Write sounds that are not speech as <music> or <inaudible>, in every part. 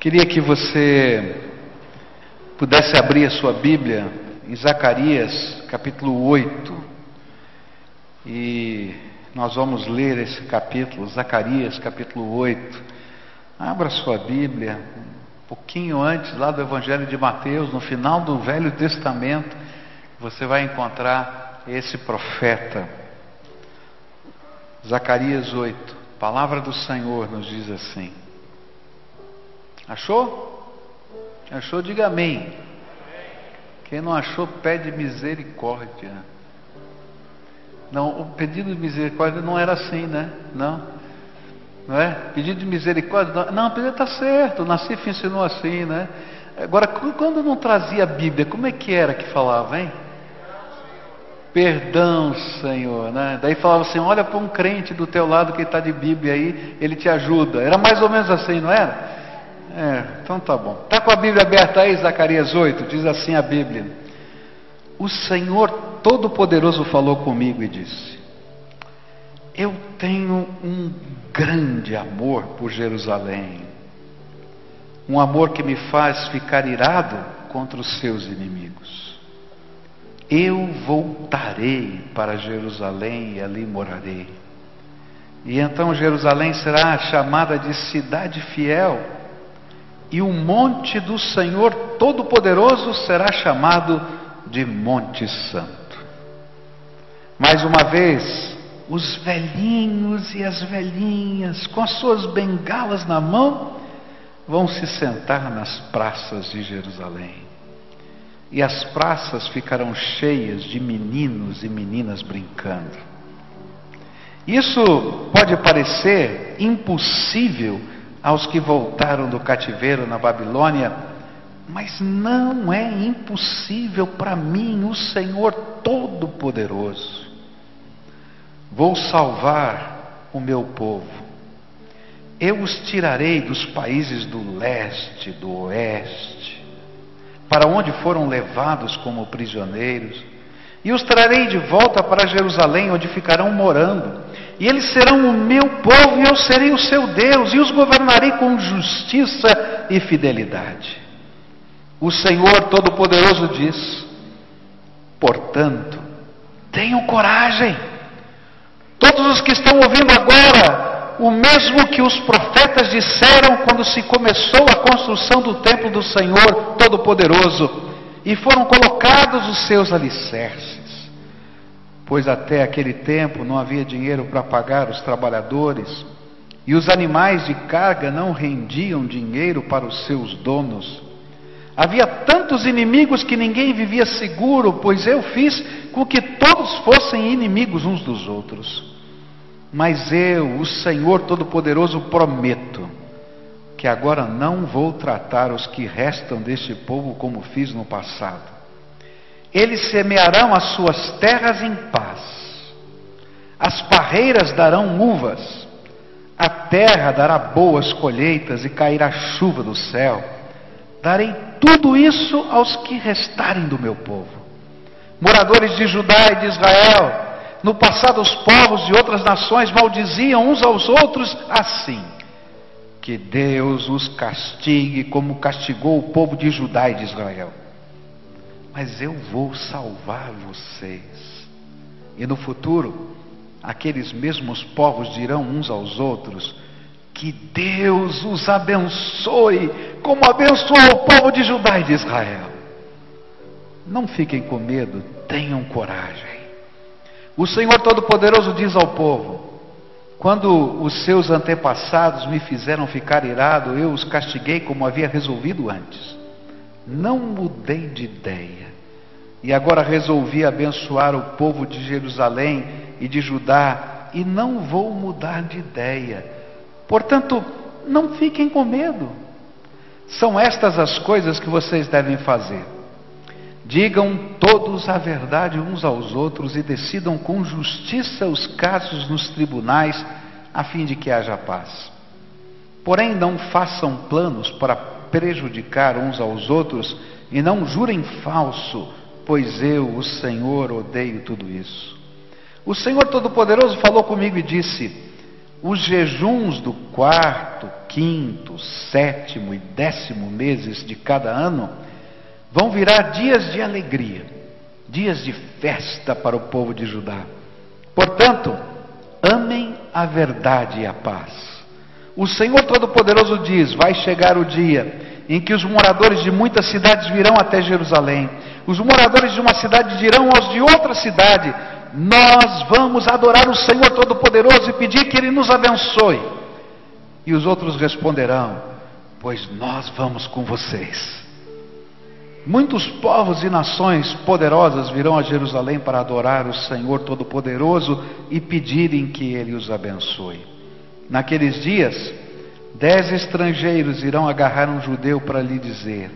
Queria que você pudesse abrir a sua Bíblia em Zacarias, capítulo 8. E nós vamos ler esse capítulo, Zacarias, capítulo 8. Abra sua Bíblia, um pouquinho antes lá do Evangelho de Mateus, no final do Velho Testamento, você vai encontrar esse profeta. Zacarias 8, palavra do Senhor nos diz assim. Achou? Achou? Diga amém. Quem não achou, pede misericórdia. Não, o pedido de misericórdia não era assim, né? Não. Não é? Pedido de misericórdia. Não, não pedido está certo. Nassif ensinou assim, né? Agora, quando não trazia a Bíblia, como é que era que falava, hein? Perdão, Senhor, né? Daí falava assim: olha para um crente do teu lado que está de Bíblia aí, ele te ajuda. Era mais ou menos assim, não era? É, então tá bom. Está com a Bíblia aberta aí, Zacarias 8, diz assim a Bíblia: O Senhor Todo-Poderoso falou comigo e disse: Eu tenho um grande amor por Jerusalém, um amor que me faz ficar irado contra os seus inimigos. Eu voltarei para Jerusalém e ali morarei. E então Jerusalém será chamada de cidade fiel e o monte do Senhor Todo-Poderoso será chamado de Monte Santo. Mais uma vez, os velhinhos e as velhinhas, com as suas bengalas na mão, vão se sentar nas praças de Jerusalém. E as praças ficarão cheias de meninos e meninas brincando. Isso pode parecer impossível aos que voltaram do cativeiro na Babilônia, mas não é impossível para mim, o Senhor Todo-Poderoso. Vou salvar o meu povo. Eu os tirarei dos países do leste, do oeste, para onde foram levados como prisioneiros, e os trarei de volta para Jerusalém, onde ficarão morando e eles serão o meu povo e eu serei o seu Deus, e os governarei com justiça e fidelidade. O Senhor Todo-Poderoso diz: portanto, tenham coragem. Todos os que estão ouvindo agora, o mesmo que os profetas disseram quando se começou a construção do templo do Senhor Todo-Poderoso, e foram colocados os seus alicerces pois até aquele tempo não havia dinheiro para pagar os trabalhadores, e os animais de carga não rendiam dinheiro para os seus donos. Havia tantos inimigos que ninguém vivia seguro, pois eu fiz com que todos fossem inimigos uns dos outros. Mas eu, o Senhor Todo-Poderoso, prometo que agora não vou tratar os que restam deste povo como fiz no passado. Eles semearão as suas terras em paz, as parreiras darão uvas, a terra dará boas colheitas e cairá chuva do céu. Darei tudo isso aos que restarem do meu povo. Moradores de Judá e de Israel, no passado os povos de outras nações maldiziam uns aos outros assim: que Deus os castigue como castigou o povo de Judá e de Israel mas eu vou salvar vocês. E no futuro, aqueles mesmos povos dirão uns aos outros: Que Deus os abençoe, como abençoou o povo de Judá e de Israel. Não fiquem com medo, tenham coragem. O Senhor Todo-Poderoso diz ao povo: Quando os seus antepassados me fizeram ficar irado, eu os castiguei como havia resolvido antes. Não mudei de ideia. E agora resolvi abençoar o povo de Jerusalém e de Judá, e não vou mudar de ideia. Portanto, não fiquem com medo. São estas as coisas que vocês devem fazer. Digam todos a verdade uns aos outros e decidam com justiça os casos nos tribunais, a fim de que haja paz. Porém, não façam planos para prejudicar uns aos outros e não jurem falso, pois eu, o Senhor, odeio tudo isso. O Senhor Todo-Poderoso falou comigo e disse: os jejuns do quarto, quinto, sétimo e décimo meses de cada ano vão virar dias de alegria, dias de festa para o povo de Judá. Portanto, amem a verdade e a paz. O Senhor Todo-Poderoso diz: vai chegar o dia em que os moradores de muitas cidades virão até Jerusalém. Os moradores de uma cidade dirão aos de outra cidade: Nós vamos adorar o Senhor Todo-Poderoso e pedir que Ele nos abençoe. E os outros responderão: Pois nós vamos com vocês. Muitos povos e nações poderosas virão a Jerusalém para adorar o Senhor Todo-Poderoso e pedirem que Ele os abençoe. Naqueles dias, Dez estrangeiros irão agarrar um judeu para lhe dizer: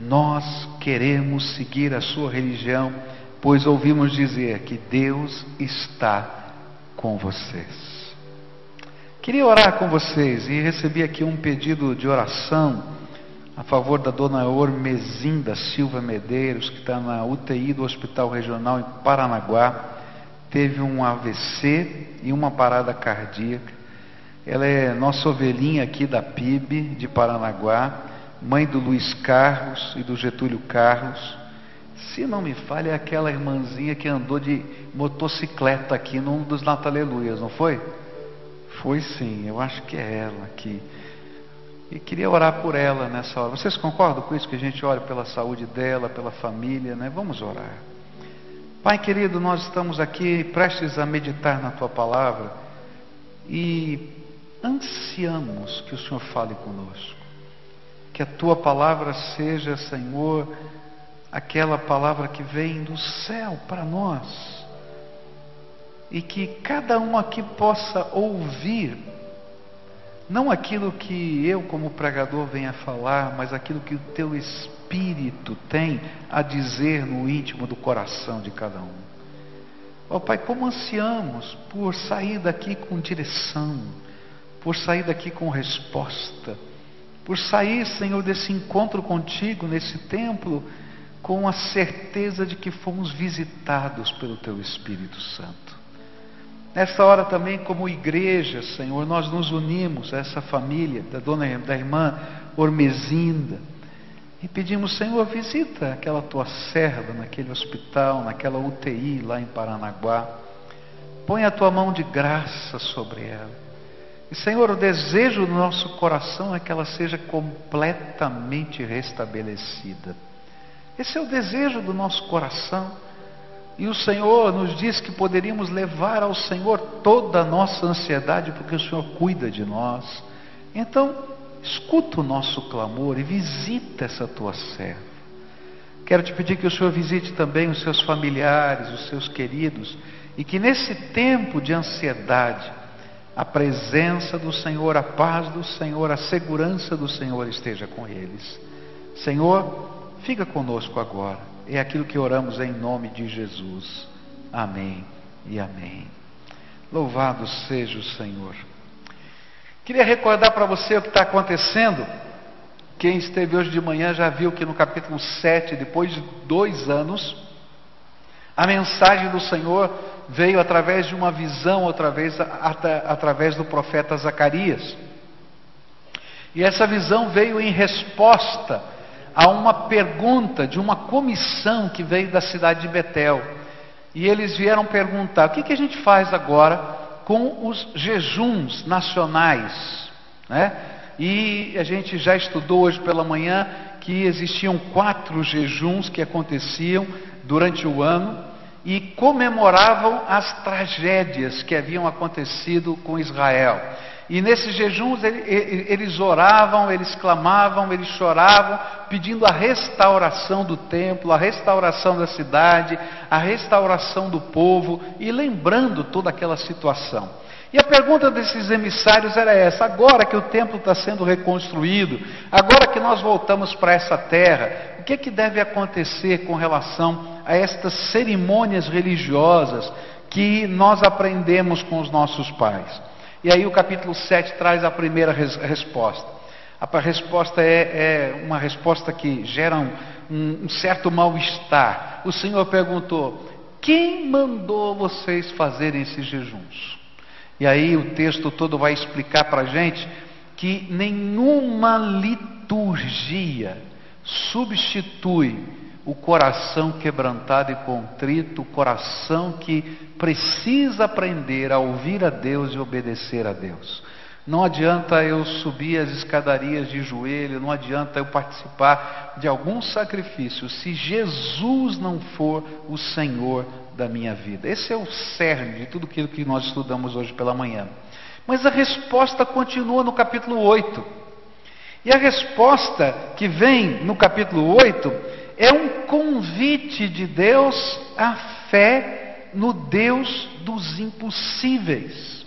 Nós queremos seguir a sua religião, pois ouvimos dizer que Deus está com vocês. Queria orar com vocês e recebi aqui um pedido de oração a favor da dona Ormezinda Silva Medeiros, que está na UTI do Hospital Regional em Paranaguá. Teve um AVC e uma parada cardíaca. Ela é nossa ovelhinha aqui da PIB de Paranaguá, mãe do Luiz Carlos e do Getúlio Carlos. Se não me falha, é aquela irmãzinha que andou de motocicleta aqui num dos Nataleluias, não foi? Foi sim, eu acho que é ela aqui. E queria orar por ela nessa hora. Vocês concordam com isso? Que a gente ore pela saúde dela, pela família, né? Vamos orar. Pai querido, nós estamos aqui prestes a meditar na tua palavra e ansiamos que o Senhor fale conosco. Que a tua palavra seja, Senhor, aquela palavra que vem do céu para nós. E que cada um aqui possa ouvir, não aquilo que eu, como pregador, venha falar, mas aquilo que o teu Espírito tem a dizer no íntimo do coração de cada um. Ó oh, Pai, como ansiamos por sair daqui com direção, por sair daqui com resposta, por sair, Senhor, desse encontro contigo nesse templo com a certeza de que fomos visitados pelo Teu Espírito Santo. Nessa hora também, como igreja, Senhor, nós nos unimos a essa família da dona da irmã Ormezinda e pedimos, Senhor, visita aquela tua serva naquele hospital, naquela UTI lá em Paranaguá. Põe a tua mão de graça sobre ela. Senhor, o desejo do nosso coração é que ela seja completamente restabelecida. Esse é o desejo do nosso coração. E o Senhor nos diz que poderíamos levar ao Senhor toda a nossa ansiedade, porque o Senhor cuida de nós. Então, escuta o nosso clamor e visita essa tua serva. Quero te pedir que o Senhor visite também os seus familiares, os seus queridos, e que nesse tempo de ansiedade, a presença do Senhor, a paz do Senhor, a segurança do Senhor esteja com eles. Senhor, fica conosco agora. É aquilo que oramos em nome de Jesus. Amém e amém. Louvado seja o Senhor. Queria recordar para você o que está acontecendo. Quem esteve hoje de manhã já viu que no capítulo 7, depois de dois anos, a mensagem do Senhor veio através de uma visão, outra vez através do profeta Zacarias. E essa visão veio em resposta a uma pergunta de uma comissão que veio da cidade de Betel. E eles vieram perguntar: o que, que a gente faz agora com os jejuns nacionais? Né? E a gente já estudou hoje pela manhã que existiam quatro jejuns que aconteciam durante o ano e comemoravam as tragédias que haviam acontecido com Israel. E nesses jejuns eles oravam, eles clamavam, eles choravam, pedindo a restauração do templo, a restauração da cidade, a restauração do povo e lembrando toda aquela situação. E a pergunta desses emissários era essa: agora que o templo está sendo reconstruído, agora que nós voltamos para essa terra, o que, é que deve acontecer com relação a estas cerimônias religiosas que nós aprendemos com os nossos pais? E aí o capítulo 7 traz a primeira res resposta. A resposta é, é, uma resposta que gera um, um, certo mal-estar. O Senhor perguntou: quem mandou vocês fazerem esses jejuns? E aí o texto todo vai explicar para a gente que nenhuma liturgia substitui o coração quebrantado e contrito, o coração que precisa aprender a ouvir a Deus e obedecer a Deus. Não adianta eu subir as escadarias de joelho, não adianta eu participar de algum sacrifício se Jesus não for o Senhor da minha vida. Esse é o cerne de tudo aquilo que nós estudamos hoje pela manhã. Mas a resposta continua no capítulo 8. E a resposta que vem no capítulo 8 é um convite de Deus à fé no Deus dos impossíveis.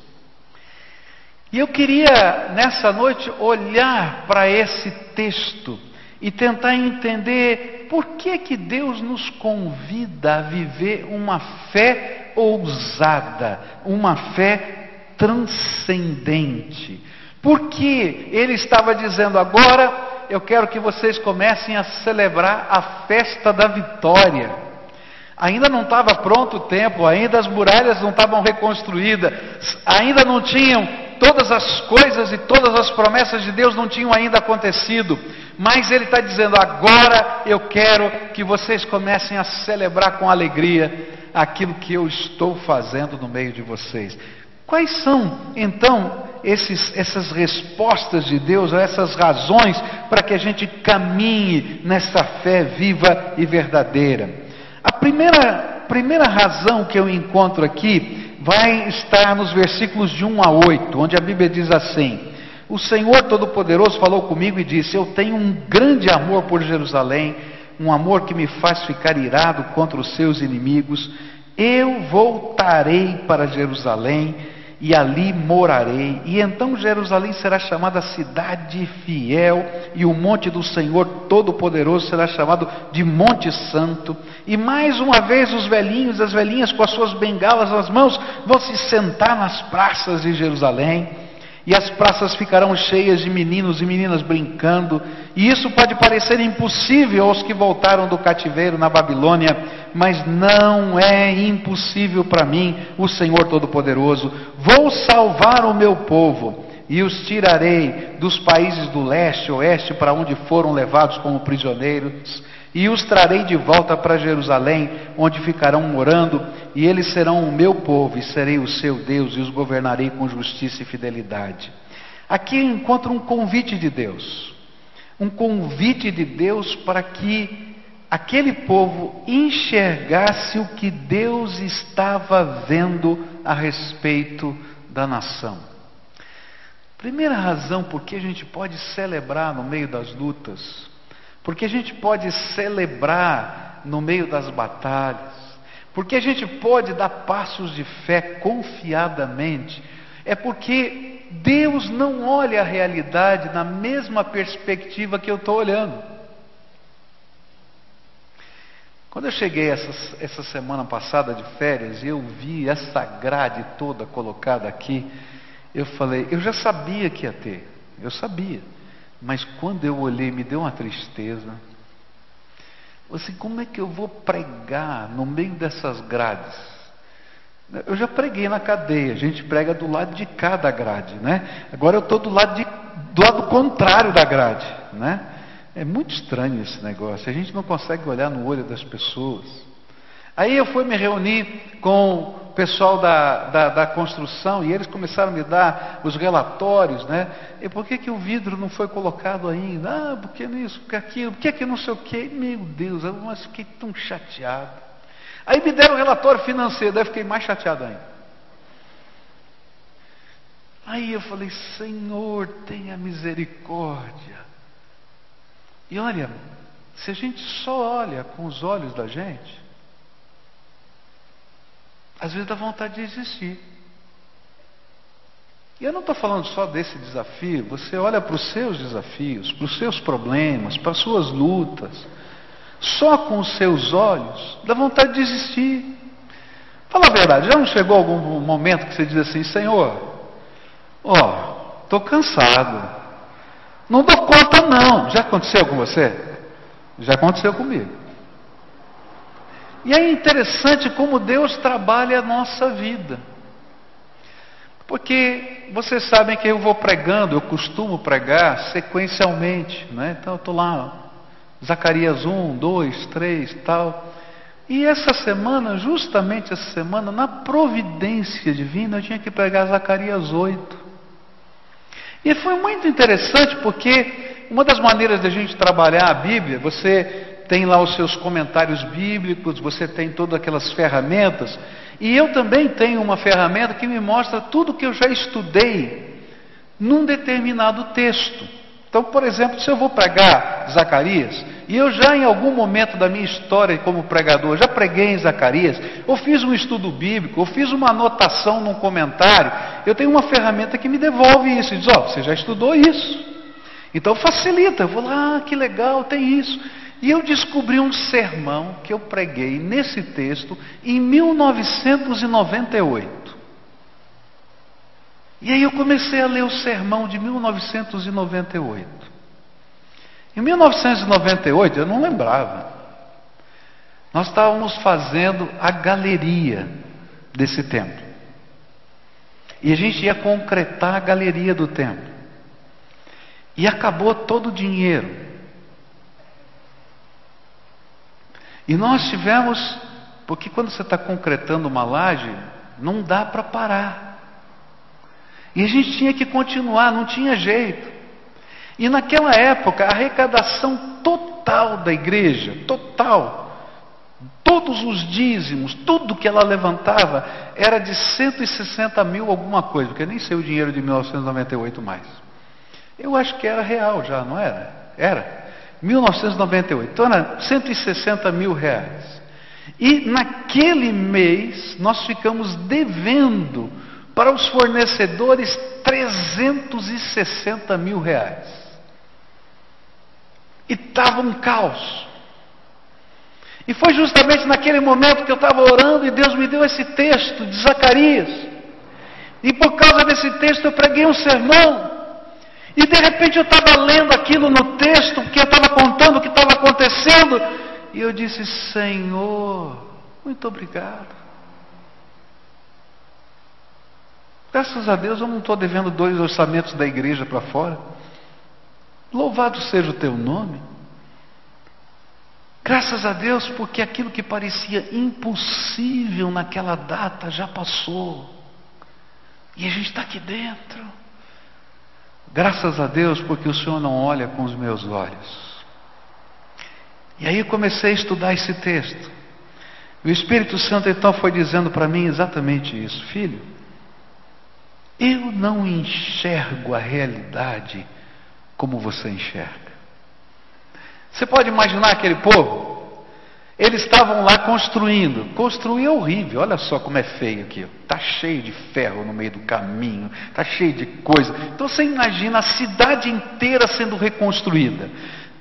E eu queria nessa noite olhar para esse texto e tentar entender por que que Deus nos convida a viver uma fé ousada, uma fé transcendente. Porque ele estava dizendo agora eu quero que vocês comecem a celebrar a festa da vitória. Ainda não estava pronto o templo, ainda as muralhas não estavam reconstruídas, ainda não tinham todas as coisas e todas as promessas de Deus não tinham ainda acontecido. Mas Ele está dizendo: agora eu quero que vocês comecem a celebrar com alegria aquilo que eu estou fazendo no meio de vocês. Quais são, então, esses, essas respostas de Deus, essas razões para que a gente caminhe nessa fé viva e verdadeira? A primeira, primeira razão que eu encontro aqui vai estar nos versículos de 1 a 8, onde a Bíblia diz assim: O Senhor Todo-Poderoso falou comigo e disse: Eu tenho um grande amor por Jerusalém, um amor que me faz ficar irado contra os seus inimigos. Eu voltarei para Jerusalém e ali morarei. E então Jerusalém será chamada cidade fiel, e o monte do Senhor Todo-Poderoso será chamado de Monte Santo. E mais uma vez os velhinhos e as velhinhas com as suas bengalas nas mãos vão se sentar nas praças de Jerusalém e as praças ficarão cheias de meninos e meninas brincando, e isso pode parecer impossível aos que voltaram do cativeiro na Babilônia, mas não é impossível para mim, o Senhor Todo-Poderoso. Vou salvar o meu povo e os tirarei dos países do leste, oeste, para onde foram levados como prisioneiros e os trarei de volta para Jerusalém, onde ficarão morando, e eles serão o meu povo, e serei o seu Deus, e os governarei com justiça e fidelidade. Aqui encontro um convite de Deus, um convite de Deus para que aquele povo enxergasse o que Deus estava vendo a respeito da nação. Primeira razão por que a gente pode celebrar no meio das lutas porque a gente pode celebrar no meio das batalhas, porque a gente pode dar passos de fé confiadamente, é porque Deus não olha a realidade na mesma perspectiva que eu estou olhando. Quando eu cheguei essa, essa semana passada de férias e eu vi essa grade toda colocada aqui, eu falei, eu já sabia que ia ter, eu sabia. Mas quando eu olhei, me deu uma tristeza. Assim, como é que eu vou pregar no meio dessas grades? Eu já preguei na cadeia, a gente prega do lado de cada grade, né? Agora eu estou do lado de, do lado contrário da grade, né? É muito estranho esse negócio. A gente não consegue olhar no olho das pessoas. Aí eu fui me reunir com pessoal da, da, da, construção e eles começaram a me dar os relatórios, né? E por que, que o vidro não foi colocado ainda? Ah, por que isso, por que aquilo, por que, não sei o quê? Meu Deus, eu fiquei tão chateado. Aí me deram o relatório financeiro, daí eu fiquei mais chateado ainda. Aí eu falei, Senhor, tenha misericórdia. E olha, se a gente só olha com os olhos da gente, às vezes dá vontade de desistir. E eu não estou falando só desse desafio, você olha para os seus desafios, para os seus problemas, para as suas lutas, só com os seus olhos, dá vontade de desistir. Fala a verdade, já não chegou algum momento que você diz assim, Senhor, ó, estou cansado, não dou conta não. Já aconteceu com você? Já aconteceu comigo. E é interessante como Deus trabalha a nossa vida. Porque vocês sabem que eu vou pregando, eu costumo pregar sequencialmente, né? Então eu estou lá, Zacarias 1, 2, 3 tal. E essa semana, justamente essa semana, na providência divina, eu tinha que pregar Zacarias 8. E foi muito interessante porque uma das maneiras da gente trabalhar a Bíblia, você tem lá os seus comentários bíblicos, você tem todas aquelas ferramentas, e eu também tenho uma ferramenta que me mostra tudo que eu já estudei num determinado texto. Então, por exemplo, se eu vou pregar Zacarias, e eu já em algum momento da minha história como pregador, já preguei em Zacarias, ou fiz um estudo bíblico, ou fiz uma anotação num comentário, eu tenho uma ferramenta que me devolve isso e diz: Ó, oh, você já estudou isso. Então facilita, eu vou lá, ah, que legal, tem isso. E eu descobri um sermão que eu preguei nesse texto em 1998. E aí eu comecei a ler o sermão de 1998. Em 1998, eu não lembrava. Nós estávamos fazendo a galeria desse templo. E a gente ia concretar a galeria do templo. E acabou todo o dinheiro. E nós tivemos, porque quando você está concretando uma laje, não dá para parar. E a gente tinha que continuar, não tinha jeito. E naquela época, a arrecadação total da igreja, total, todos os dízimos, tudo que ela levantava, era de 160 mil alguma coisa, porque nem sei o dinheiro de 1998 mais. Eu acho que era real já, não era? Era. 1998. Então era 160 mil reais. E naquele mês nós ficamos devendo para os fornecedores 360 mil reais. E estava um caos. E foi justamente naquele momento que eu estava orando e Deus me deu esse texto de Zacarias. E por causa desse texto eu preguei um sermão e de repente eu estava lendo aquilo no texto, que eu estava contando o que estava acontecendo, e eu disse: Senhor, muito obrigado. Graças a Deus eu não estou devendo dois orçamentos da igreja para fora. Louvado seja o teu nome. Graças a Deus, porque aquilo que parecia impossível naquela data já passou. E a gente está aqui dentro. Graças a Deus, porque o Senhor não olha com os meus olhos. E aí comecei a estudar esse texto. O Espírito Santo então foi dizendo para mim exatamente isso, filho. Eu não enxergo a realidade como você enxerga. Você pode imaginar aquele povo? Eles estavam lá construindo. Construir é horrível. Olha só como é feio aqui. Está cheio de ferro no meio do caminho. Está cheio de coisa. Então você imagina a cidade inteira sendo reconstruída.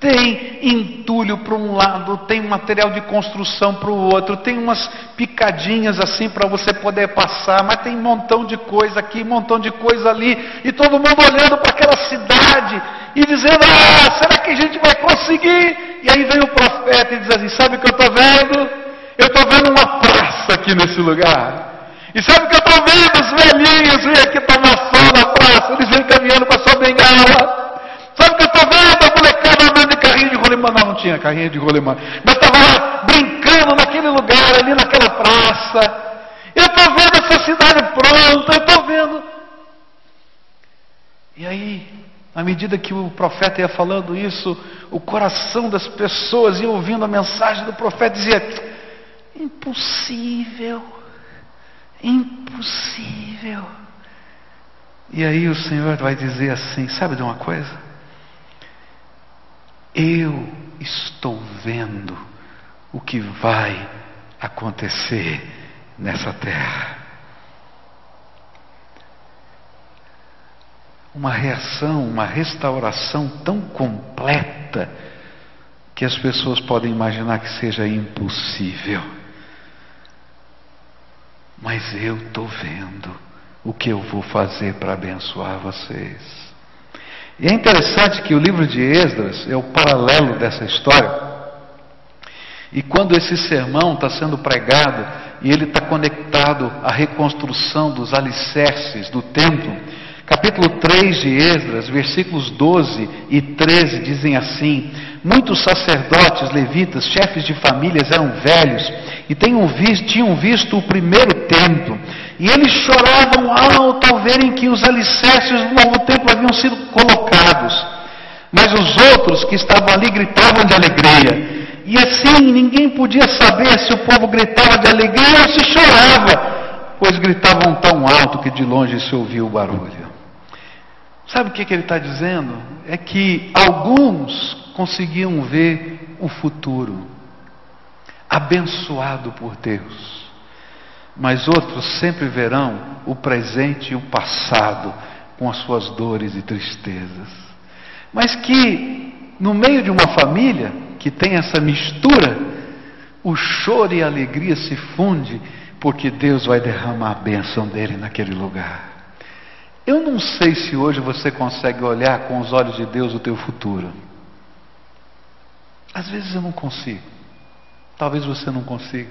Tem entulho para um lado, tem material de construção para o outro, tem umas picadinhas assim para você poder passar, mas tem um montão de coisa aqui, um montão de coisa ali, e todo mundo olhando para aquela cidade e dizendo: Ah, será que a gente vai conseguir? E aí vem o profeta e diz assim: Sabe o que eu estou vendo? Eu estou vendo uma praça aqui nesse lugar. E sabe o que eu estou vendo? Os velhinhos vêm aqui tomar sol na praça, eles vêm caminhando com a sua bengala. Sabe o que eu estou vendo? A molecada andando de carrinho de rolimã. Não, não tinha carrinho de rolimã. Mas estava lá brincando naquele lugar, ali naquela praça. Eu estou vendo essa cidade pronta, eu estou vendo. E aí, à medida que o profeta ia falando isso, o coração das pessoas ia ouvindo a mensagem do profeta dizia: impossível, impossível. E aí o Senhor vai dizer assim: sabe de uma coisa? Eu estou vendo o que vai acontecer nessa terra. Uma reação, uma restauração tão completa que as pessoas podem imaginar que seja impossível. Mas eu estou vendo o que eu vou fazer para abençoar vocês. E é interessante que o livro de Esdras é o paralelo dessa história. E quando esse sermão está sendo pregado e ele está conectado à reconstrução dos alicerces do templo, capítulo 3 de Esdras, versículos 12 e 13 dizem assim: Muitos sacerdotes, levitas, chefes de famílias eram velhos e tinham visto o primeiro templo. E eles choravam alto ao verem que os alicerces do novo templo haviam sido colocados. Mas os outros que estavam ali gritavam de alegria. E assim ninguém podia saber se o povo gritava de alegria ou se chorava, pois gritavam tão alto que de longe se ouvia o barulho. Sabe o que, que ele está dizendo? É que alguns conseguiam ver o futuro, abençoado por Deus, mas outros sempre verão o presente e o passado com as suas dores e tristezas. Mas que no meio de uma família, que tem essa mistura, o choro e a alegria se funde, porque Deus vai derramar a bênção dele naquele lugar. Eu não sei se hoje você consegue olhar com os olhos de Deus o teu futuro. Às vezes eu não consigo. Talvez você não consiga.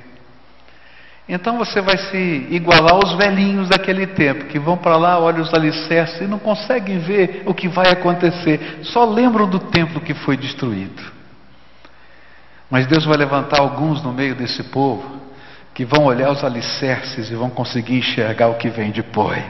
Então você vai se igualar aos velhinhos daquele tempo, que vão para lá, olham os alicerces e não conseguem ver o que vai acontecer, só lembram do templo que foi destruído. Mas Deus vai levantar alguns no meio desse povo que vão olhar os alicerces e vão conseguir enxergar o que vem depois.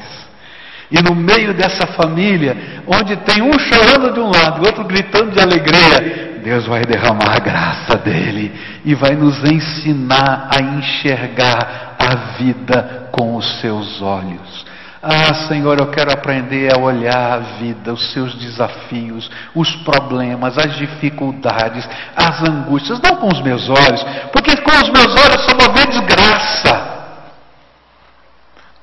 E no meio dessa família, onde tem um chorando de um lado e outro gritando de alegria, Deus vai derramar a graça dele e vai nos ensinar a enxergar a vida com os seus olhos. Ah, Senhor, eu quero aprender a olhar a vida, os seus desafios, os problemas, as dificuldades, as angústias, não com os meus olhos, porque com os meus olhos só vou ver desgraça.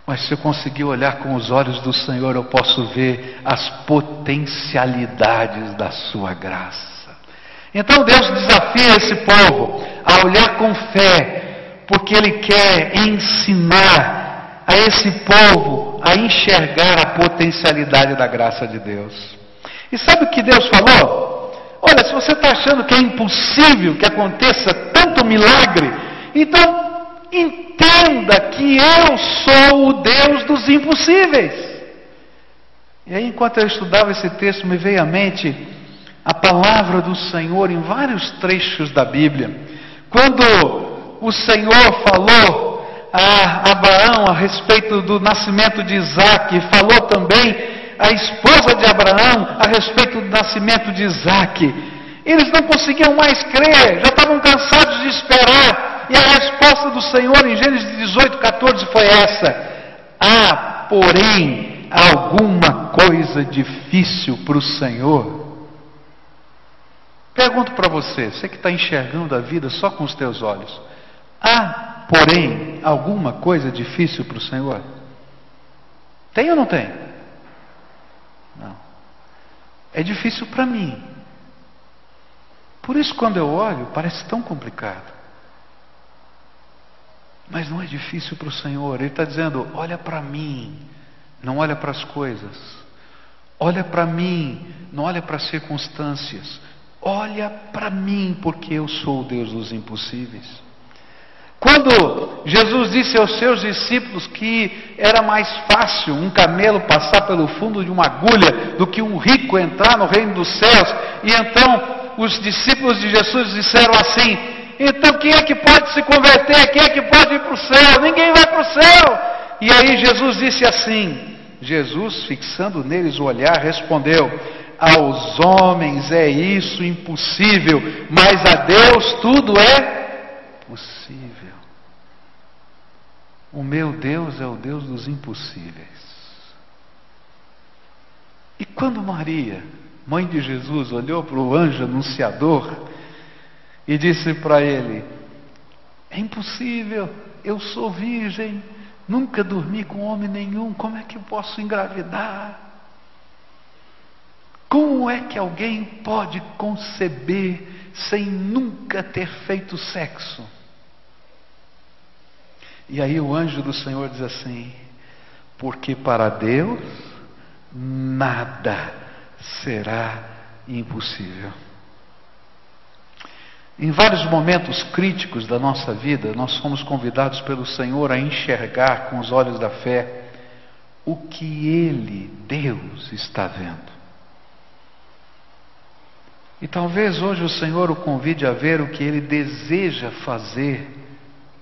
Mas se eu conseguir olhar com os olhos do Senhor, eu posso ver as potencialidades da Sua graça. Então Deus desafia esse povo a olhar com fé, porque Ele quer ensinar a esse povo a enxergar a potencialidade da graça de Deus. E sabe o que Deus falou? Olha, se você está achando que é impossível que aconteça tanto milagre, então entenda que eu sou o Deus dos impossíveis. E aí, enquanto eu estudava esse texto, me veio à mente a palavra do Senhor em vários trechos da Bíblia. Quando o Senhor falou a Abraão a respeito do nascimento de Isaac, falou também a esposa de Abraão a respeito do nascimento de Isaac. Eles não conseguiam mais crer, já estavam cansados de esperar. E a resposta do Senhor em Gênesis 18, 14 foi essa: Há, porém, alguma coisa difícil para o Senhor. Pergunto para você, você que está enxergando a vida só com os teus olhos, há porém, alguma coisa difícil para o Senhor? Tem ou não tem? Não. É difícil para mim. Por isso, quando eu olho, parece tão complicado. Mas não é difícil para o Senhor. Ele está dizendo: olha para mim, não olha para as coisas. Olha para mim, não olha para as circunstâncias. Olha para mim, porque eu sou o Deus dos impossíveis. Quando Jesus disse aos seus discípulos que era mais fácil um camelo passar pelo fundo de uma agulha do que um rico entrar no reino dos céus, e então os discípulos de Jesus disseram assim: então quem é que pode se converter? Quem é que pode ir para o céu? Ninguém vai para o céu. E aí Jesus disse assim: Jesus, fixando neles o olhar, respondeu: Aos homens é isso impossível, mas a Deus tudo é possível. O meu Deus é o Deus dos impossíveis. E quando Maria, mãe de Jesus, olhou para o anjo anunciador e disse para ele: É impossível, eu sou virgem, nunca dormi com homem nenhum, como é que eu posso engravidar? Como é que alguém pode conceber sem nunca ter feito sexo? E aí o anjo do Senhor diz assim: porque para Deus nada será impossível. Em vários momentos críticos da nossa vida, nós somos convidados pelo Senhor a enxergar com os olhos da fé o que Ele, Deus, está vendo. E talvez hoje o Senhor o convide a ver o que Ele deseja fazer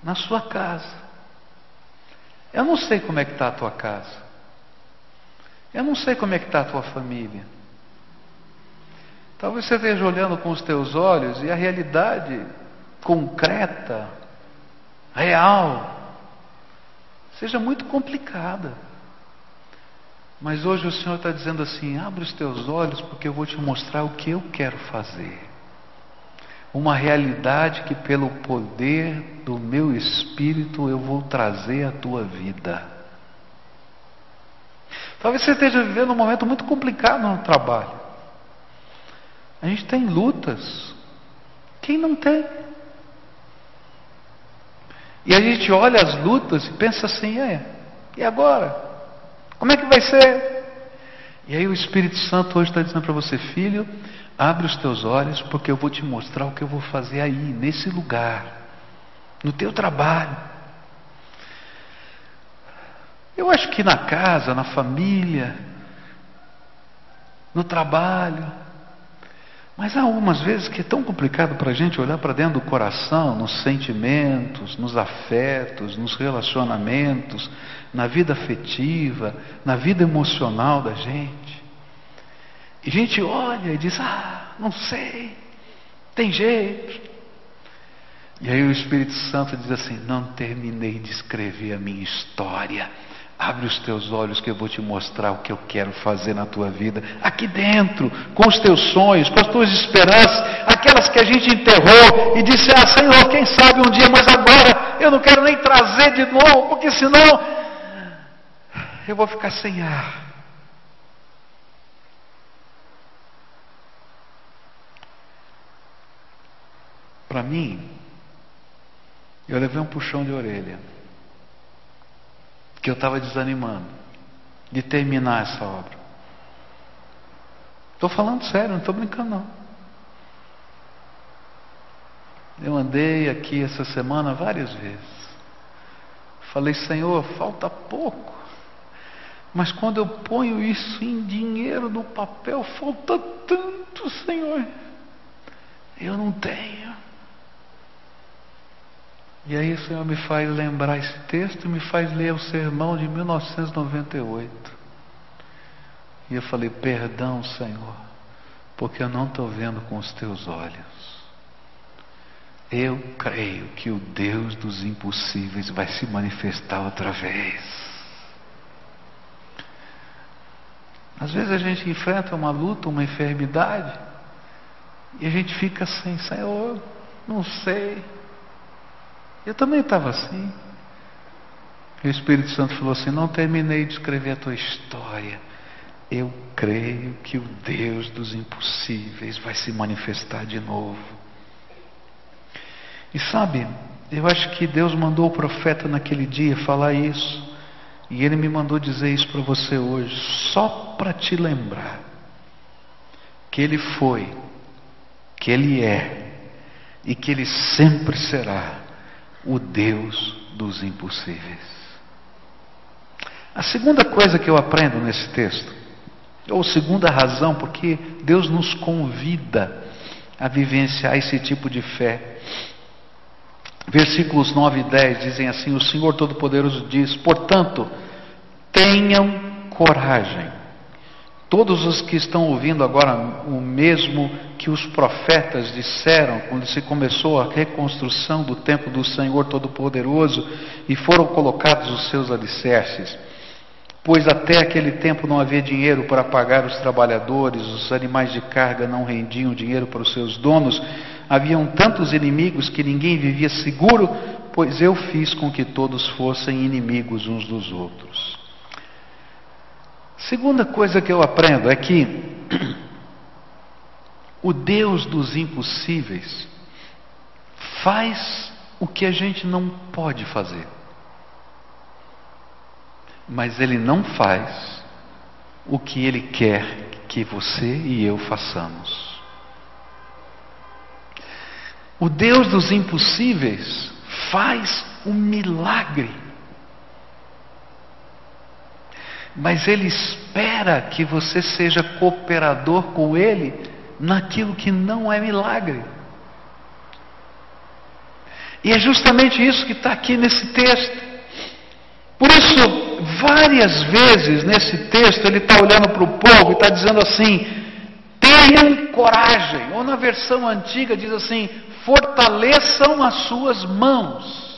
na sua casa. Eu não sei como é que está a tua casa. Eu não sei como é que está a tua família. Talvez você esteja olhando com os teus olhos e a realidade concreta, real, seja muito complicada. Mas hoje o Senhor está dizendo assim: abre os teus olhos, porque eu vou te mostrar o que eu quero fazer. Uma realidade que, pelo poder do meu espírito, eu vou trazer à tua vida. Talvez você esteja vivendo um momento muito complicado no trabalho. A gente tem lutas. Quem não tem? E a gente olha as lutas e pensa assim: é, e agora? Como é que vai ser? E aí o Espírito Santo hoje está dizendo para você, filho, abre os teus olhos, porque eu vou te mostrar o que eu vou fazer aí, nesse lugar, no teu trabalho. Eu acho que na casa, na família, no trabalho, mas há algumas vezes que é tão complicado para a gente olhar para dentro do coração, nos sentimentos, nos afetos, nos relacionamentos, na vida afetiva, na vida emocional da gente. E a gente olha e diz: Ah, não sei, tem jeito. E aí o Espírito Santo diz assim: Não terminei de escrever a minha história. Abre os teus olhos que eu vou te mostrar o que eu quero fazer na tua vida, aqui dentro, com os teus sonhos, com as tuas esperanças, aquelas que a gente enterrou e disse: Ah, Senhor, quem sabe um dia, mas agora eu não quero nem trazer de novo, porque senão eu vou ficar sem ar. Para mim, eu levei um puxão de orelha que eu estava desanimando de terminar essa obra. Estou falando sério, não estou brincando não. Eu andei aqui essa semana várias vezes. Falei, Senhor, falta pouco. Mas quando eu ponho isso em dinheiro no papel, falta tanto, Senhor. Eu não tenho. E aí o Senhor me faz lembrar esse texto e me faz ler o sermão de 1998. E eu falei: Perdão, Senhor, porque eu não estou vendo com os teus olhos. Eu creio que o Deus dos impossíveis vai se manifestar outra vez. Às vezes a gente enfrenta uma luta, uma enfermidade, e a gente fica assim: Senhor, não sei. Eu também estava assim. E o Espírito Santo falou assim: Não terminei de escrever a tua história. Eu creio que o Deus dos impossíveis vai se manifestar de novo. E sabe, eu acho que Deus mandou o profeta naquele dia falar isso. E ele me mandou dizer isso para você hoje, só para te lembrar que ele foi, que ele é e que ele sempre será o Deus dos impossíveis. A segunda coisa que eu aprendo nesse texto, ou segunda razão, porque Deus nos convida a vivenciar esse tipo de fé. Versículos 9 e 10 dizem assim: O Senhor Todo-Poderoso diz: Portanto, tenham coragem Todos os que estão ouvindo agora o mesmo que os profetas disseram quando se começou a reconstrução do templo do Senhor Todo-Poderoso e foram colocados os seus alicerces. Pois até aquele tempo não havia dinheiro para pagar os trabalhadores, os animais de carga não rendiam dinheiro para os seus donos, haviam tantos inimigos que ninguém vivia seguro, pois eu fiz com que todos fossem inimigos uns dos outros. Segunda coisa que eu aprendo é que <clears throat> o Deus dos impossíveis faz o que a gente não pode fazer. Mas Ele não faz o que Ele quer que você e eu façamos. O Deus dos impossíveis faz um milagre. Mas Ele espera que você seja cooperador com Ele naquilo que não é milagre. E é justamente isso que está aqui nesse texto. Por isso, várias vezes nesse texto, ele está olhando para o povo e está dizendo assim: tenham coragem. Ou na versão antiga diz assim: fortaleçam as suas mãos.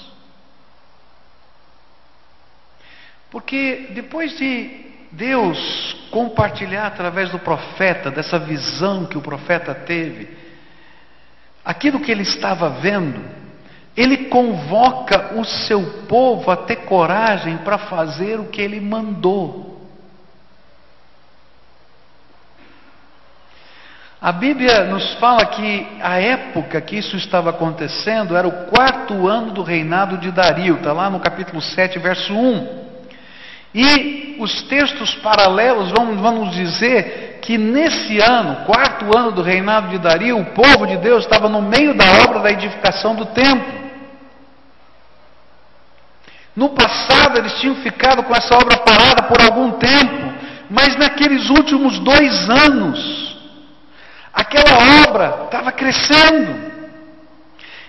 Porque depois de Deus compartilhar através do profeta, dessa visão que o profeta teve, aquilo que ele estava vendo, ele convoca o seu povo a ter coragem para fazer o que ele mandou. A Bíblia nos fala que a época que isso estava acontecendo era o quarto ano do reinado de Dario, está lá no capítulo 7, verso 1. E os textos paralelos vão, vão nos dizer que nesse ano, quarto ano do reinado de Dario, o povo de Deus estava no meio da obra da edificação do templo. No passado eles tinham ficado com essa obra parada por algum tempo, mas naqueles últimos dois anos, aquela obra estava crescendo.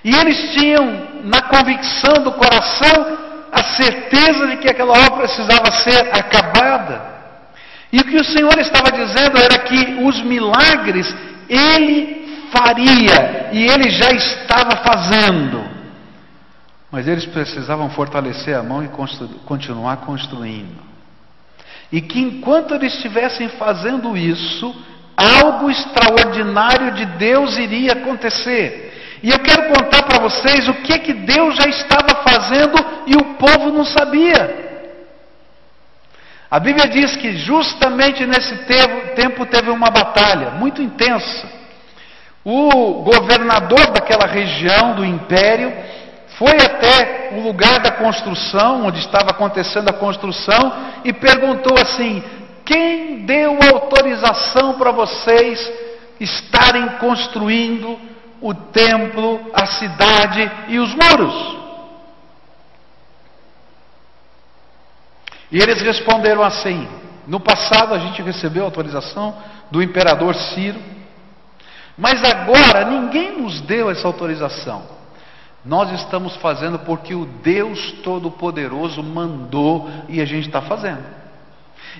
E eles tinham, na convicção do coração, a certeza de que aquela obra precisava ser acabada. E o que o Senhor estava dizendo era que os milagres Ele faria, e Ele já estava fazendo. Mas eles precisavam fortalecer a mão e constru continuar construindo. E que enquanto eles estivessem fazendo isso, algo extraordinário de Deus iria acontecer. E eu quero contar para vocês o que que Deus já estava fazendo e o povo não sabia. A Bíblia diz que justamente nesse tempo teve uma batalha muito intensa. O governador daquela região do império foi até o lugar da construção, onde estava acontecendo a construção, e perguntou assim: quem deu autorização para vocês estarem construindo o templo, a cidade e os muros? E eles responderam assim: no passado a gente recebeu autorização do imperador Ciro, mas agora ninguém nos deu essa autorização. Nós estamos fazendo porque o Deus Todo-Poderoso mandou e a gente está fazendo.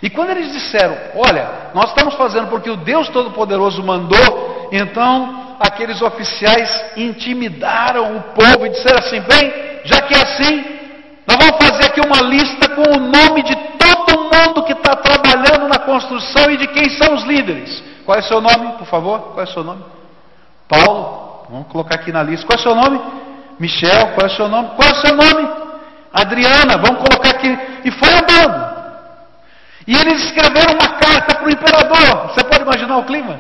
E quando eles disseram, olha, nós estamos fazendo porque o Deus Todo-Poderoso mandou, então aqueles oficiais intimidaram o povo e disseram assim: bem, já que é assim, nós vamos fazer aqui uma lista com o nome de todo mundo que está trabalhando na construção e de quem são os líderes. Qual é o seu nome, por favor? Qual é o seu nome? Paulo, vamos colocar aqui na lista. Qual é o seu nome? Michel, qual é o seu nome? Qual é o seu nome? Adriana, vamos colocar aqui. E foi andando. E eles escreveram uma carta para o imperador. Você pode imaginar o clima?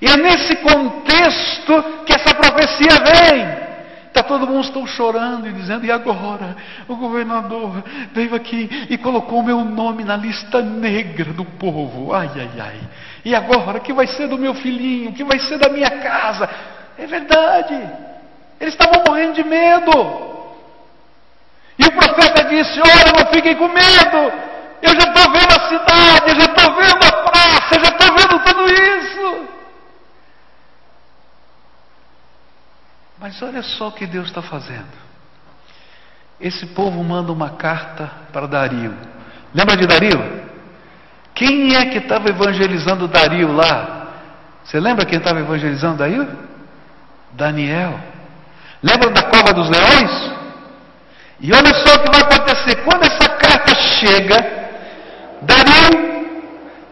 E é nesse contexto que essa profecia vem. Está todo mundo estão chorando e dizendo, e agora? O governador veio aqui e colocou meu nome na lista negra do povo. Ai, ai, ai. E agora? O que vai ser do meu filhinho? O que vai ser da minha casa? É verdade. Eles estavam morrendo de medo. E o profeta disse: Olha, não fiquem com medo. Eu já estou vendo cidade, já estou vendo a praça, já estou vendo tudo isso. Mas olha só o que Deus está fazendo. Esse povo manda uma carta para Dario. Lembra de Dario? Quem é que estava evangelizando Dario lá? Você lembra quem estava evangelizando Dario? Daniel. Lembra da cova dos leões? E olha só o que vai acontecer. Quando essa carta chega, Dario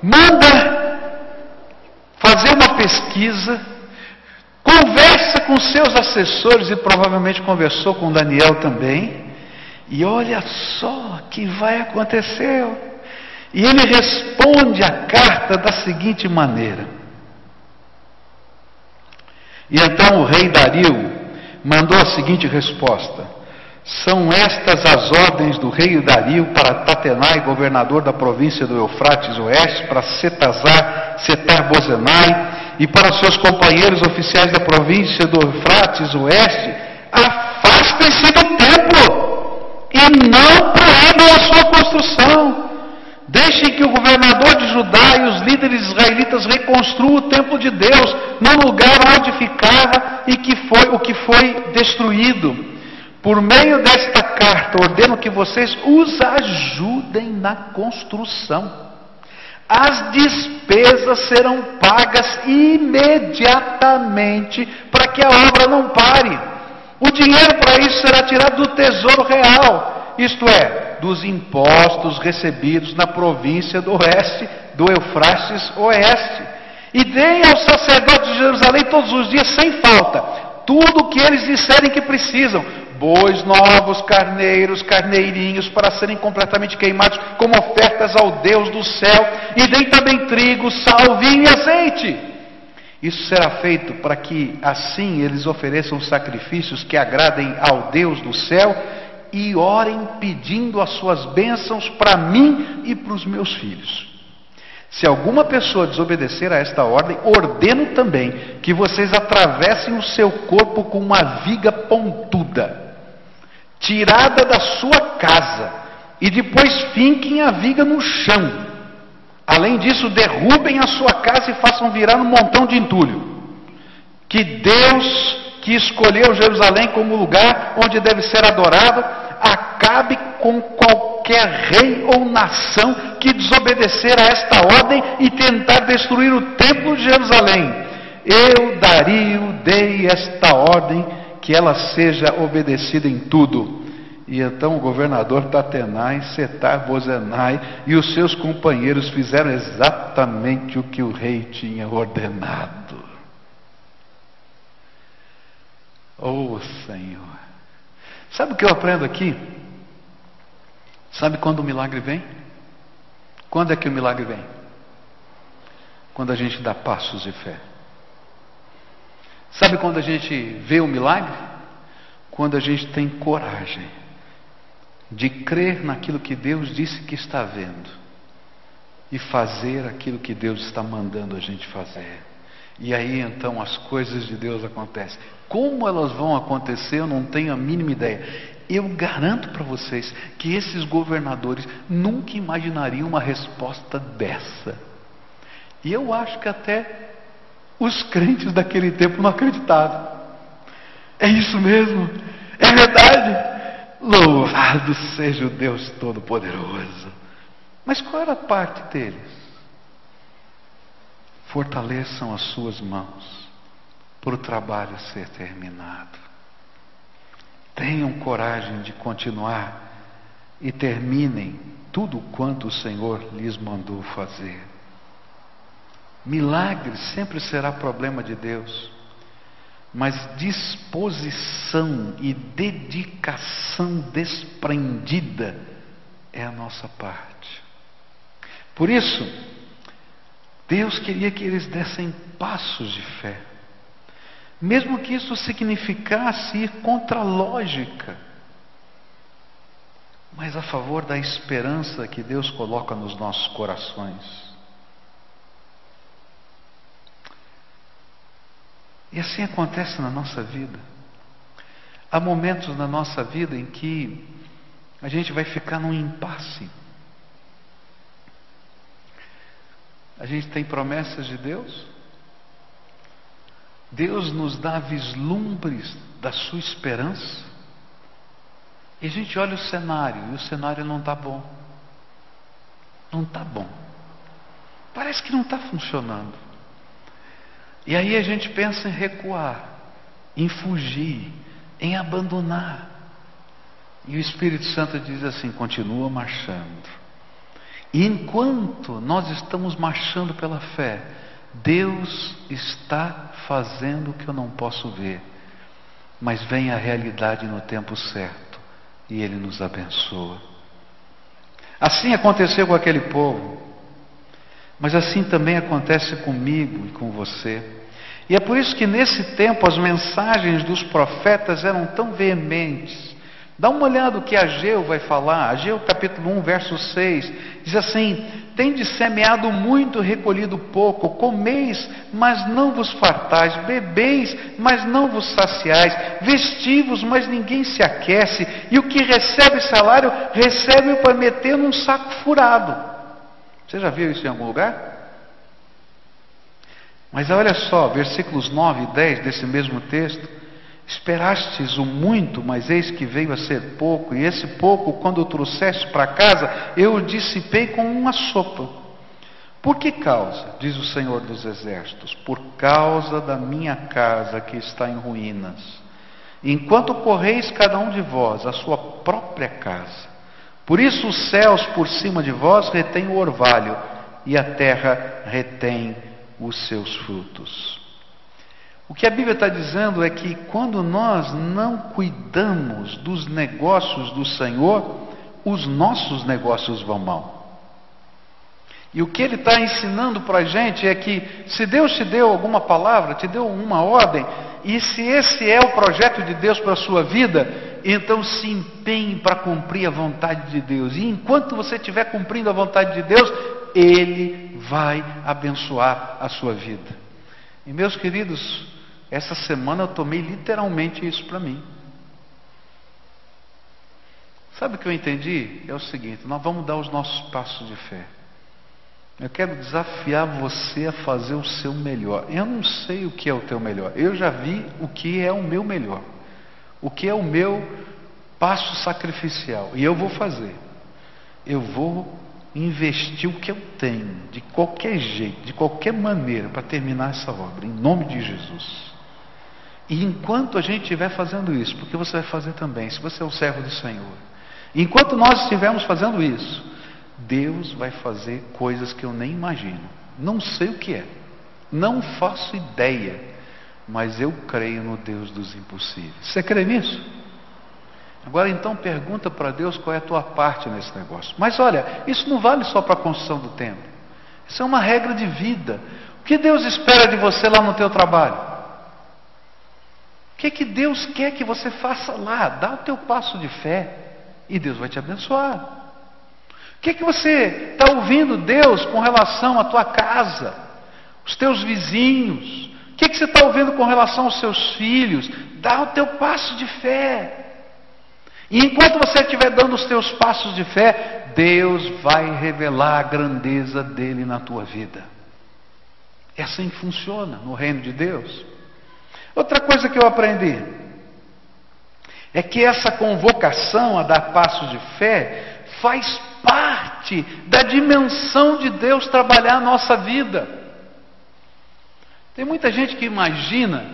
manda fazer uma pesquisa, conversa com seus assessores e provavelmente conversou com Daniel também. E olha só o que vai acontecer. E ele responde a carta da seguinte maneira. E então o rei Dario mandou a seguinte resposta: São estas as ordens do rei Dario para Tatenai, governador da província do Eufrates Oeste, para Setazar, Setar Bozenai, e para seus companheiros oficiais da província do Eufrates Oeste, afastem-se do templo e não proíbam a sua construção. Deixem que o governador de Judá e os líderes israelitas reconstruam o templo de Deus no lugar onde ficava e que foi o que foi destruído. Por meio desta carta, ordeno que vocês os ajudem na construção. As despesas serão pagas imediatamente para que a obra não pare. O dinheiro para isso será tirado do tesouro real, isto é, dos impostos recebidos na província do oeste, do Eufrates Oeste. E deem aos sacerdotes de Jerusalém todos os dias, sem falta, tudo o que eles disserem que precisam, bois novos, carneiros, carneirinhos, para serem completamente queimados como ofertas ao Deus do céu, e deem também trigo, sal, vinho e azeite. Isso será feito para que assim eles ofereçam sacrifícios que agradem ao Deus do céu e orem pedindo as suas bênçãos para mim e para os meus filhos. Se alguma pessoa desobedecer a esta ordem, ordeno também que vocês atravessem o seu corpo com uma viga pontuda tirada da sua casa, e depois finquem a viga no chão. Além disso, derrubem a sua casa e façam virar um montão de entulho. Que Deus, que escolheu Jerusalém como lugar onde deve ser adorado, acabe com qualquer rei ou nação que desobedecer a esta ordem e tentar destruir o templo de Jerusalém. Eu, Dario, dei esta ordem que ela seja obedecida em tudo. E então o governador Tatenai, Setar Bozenai e os seus companheiros fizeram exatamente o que o rei tinha ordenado. Oh Senhor! Sabe o que eu aprendo aqui? Sabe quando o milagre vem? Quando é que o milagre vem? Quando a gente dá passos de fé. Sabe quando a gente vê o milagre? Quando a gente tem coragem de crer naquilo que Deus disse que está vendo e fazer aquilo que Deus está mandando a gente fazer. E aí então as coisas de Deus acontecem. Como elas vão acontecer, eu não tenho a mínima ideia. Eu garanto para vocês que esses governadores nunca imaginariam uma resposta dessa. E eu acho que até os crentes daquele tempo não acreditaram. É isso mesmo? É verdade? Louvado seja o Deus Todo-Poderoso. Mas qual era a parte deles? Fortaleçam as suas mãos para o trabalho ser terminado. Tenham coragem de continuar e terminem tudo quanto o Senhor lhes mandou fazer. Milagre sempre será problema de Deus, mas disposição e dedicação desprendida é a nossa parte. Por isso, Deus queria que eles dessem passos de fé, mesmo que isso significasse ir contra a lógica, mas a favor da esperança que Deus coloca nos nossos corações. E assim acontece na nossa vida. Há momentos na nossa vida em que a gente vai ficar num impasse. A gente tem promessas de Deus. Deus nos dá vislumbres da sua esperança. E a gente olha o cenário e o cenário não está bom. Não está bom. Parece que não está funcionando. E aí a gente pensa em recuar, em fugir, em abandonar. E o Espírito Santo diz assim: continua marchando. E enquanto nós estamos marchando pela fé, Deus está fazendo o que eu não posso ver, mas vem a realidade no tempo certo e Ele nos abençoa. Assim aconteceu com aquele povo. Mas assim também acontece comigo e com você. E é por isso que nesse tempo as mensagens dos profetas eram tão veementes, Dá uma olhada o que Ageu vai falar. Ageu capítulo 1, verso 6. Diz assim: Tendes semeado muito, recolhido pouco, comeis, mas não vos fartais, bebeis, mas não vos saciais, vestivos, mas ninguém se aquece, e o que recebe salário, recebe para meter num saco furado. Você já viu isso em algum lugar? Mas olha só, versículos 9 e 10 desse mesmo texto. Esperastes o muito, mas eis que veio a ser pouco, e esse pouco, quando o trouxeste para casa, eu o dissipei com uma sopa. Por que causa? Diz o Senhor dos Exércitos: Por causa da minha casa que está em ruínas. Enquanto correis cada um de vós a sua própria casa. Por isso os céus por cima de vós retêm o orvalho, e a terra retém os seus frutos. O que a Bíblia está dizendo é que quando nós não cuidamos dos negócios do Senhor, os nossos negócios vão mal. E o que ele está ensinando para a gente é que se Deus te deu alguma palavra, te deu uma ordem, e se esse é o projeto de Deus para a sua vida, então se empenhe para cumprir a vontade de Deus. E enquanto você estiver cumprindo a vontade de Deus, Ele vai abençoar a sua vida. E meus queridos, essa semana eu tomei literalmente isso para mim. Sabe o que eu entendi? É o seguinte: nós vamos dar os nossos passos de fé. Eu quero desafiar você a fazer o seu melhor. Eu não sei o que é o teu melhor. Eu já vi o que é o meu melhor. O que é o meu passo sacrificial. E eu vou fazer. Eu vou investir o que eu tenho, de qualquer jeito, de qualquer maneira, para terminar essa obra, em nome de Jesus. E enquanto a gente estiver fazendo isso, porque você vai fazer também, se você é o servo do Senhor, enquanto nós estivermos fazendo isso, Deus vai fazer coisas que eu nem imagino. Não sei o que é, não faço ideia, mas eu creio no Deus dos impossíveis. Você crê nisso? Agora então pergunta para Deus qual é a tua parte nesse negócio. Mas olha, isso não vale só para a construção do templo. Isso é uma regra de vida. O que Deus espera de você lá no teu trabalho? O que, que Deus quer que você faça lá? Dá o teu passo de fé e Deus vai te abençoar. O que, que você está ouvindo Deus com relação à tua casa, os teus vizinhos? O que, que você está ouvindo com relação aos seus filhos? Dá o teu passo de fé. E enquanto você estiver dando os teus passos de fé, Deus vai revelar a grandeza dele na tua vida. É assim que funciona no reino de Deus. Outra coisa que eu aprendi é que essa convocação a dar passos de fé faz parte da dimensão de Deus trabalhar a nossa vida. Tem muita gente que imagina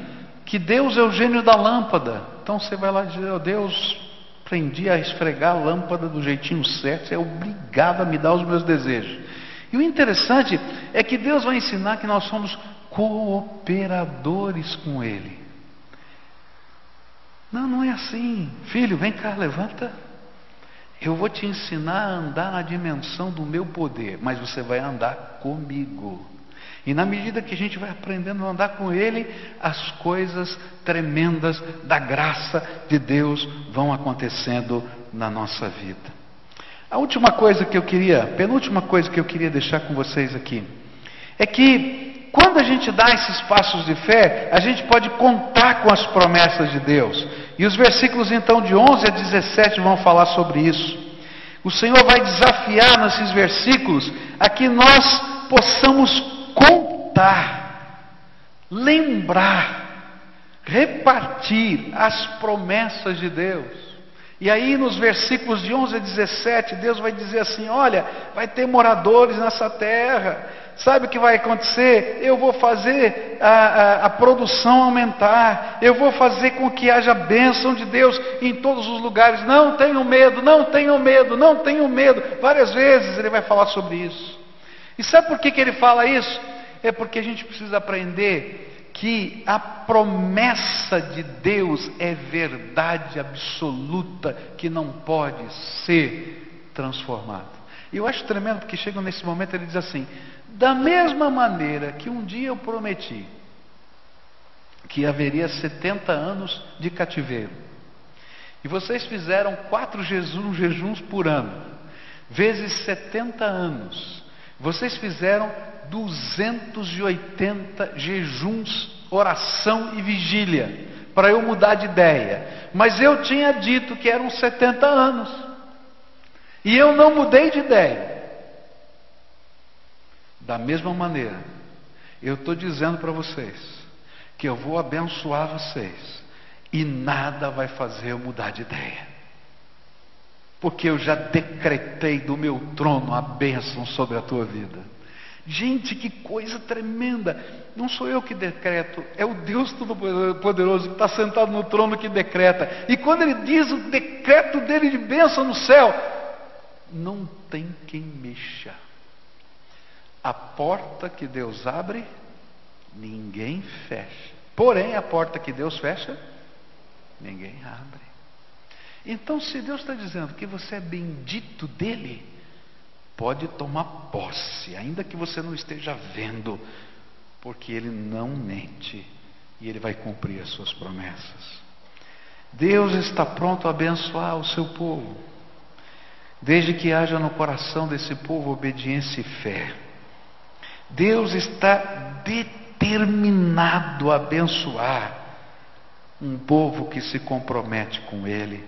que Deus é o gênio da lâmpada. Então você vai lá dizer, oh, Deus, aprendi a esfregar a lâmpada do jeitinho certo, você é obrigado a me dar os meus desejos. E o interessante é que Deus vai ensinar que nós somos cooperadores com Ele. Não, não é assim. Filho, vem cá, levanta. Eu vou te ensinar a andar na dimensão do meu poder, mas você vai andar comigo. E na medida que a gente vai aprendendo a andar com Ele, as coisas tremendas da graça de Deus vão acontecendo na nossa vida. A última coisa que eu queria, penúltima coisa que eu queria deixar com vocês aqui, é que quando a gente dá esses passos de fé, a gente pode contar com as promessas de Deus. E os versículos então de 11 a 17 vão falar sobre isso. O Senhor vai desafiar nesses versículos a que nós possamos contar, lembrar, repartir as promessas de Deus. E aí, nos versículos de 11 a 17, Deus vai dizer assim: Olha, vai ter moradores nessa terra, Sabe o que vai acontecer? Eu vou fazer a, a, a, produção aumentar, eu vou fazer com que haja bênção de Deus em todos os lugares. Não tenham medo, não tenham medo, não tenham medo. Várias vezes ele vai falar sobre isso. E sabe por que, que ele fala isso? É porque a gente precisa aprender que a promessa de Deus é verdade absoluta que não pode ser transformada. E eu acho tremendo porque chega nesse momento ele diz assim: da mesma maneira que um dia eu prometi que haveria 70 anos de cativeiro, e vocês fizeram quatro jejuns por ano, vezes 70 anos, vocês fizeram 280 jejuns, oração e vigília, para eu mudar de ideia. Mas eu tinha dito que eram 70 anos, e eu não mudei de ideia. Da mesma maneira, eu estou dizendo para vocês que eu vou abençoar vocês e nada vai fazer eu mudar de ideia. Porque eu já decretei do meu trono a bênção sobre a tua vida. Gente, que coisa tremenda! Não sou eu que decreto, é o Deus Todo-Poderoso que está sentado no trono que decreta. E quando ele diz o decreto dele de bênção no céu, não tem quem mexa. A porta que Deus abre, ninguém fecha. Porém, a porta que Deus fecha, ninguém abre. Então, se Deus está dizendo que você é bendito dele, pode tomar posse, ainda que você não esteja vendo, porque ele não mente e ele vai cumprir as suas promessas. Deus está pronto a abençoar o seu povo, desde que haja no coração desse povo obediência e fé. Deus está determinado a abençoar um povo que se compromete com Ele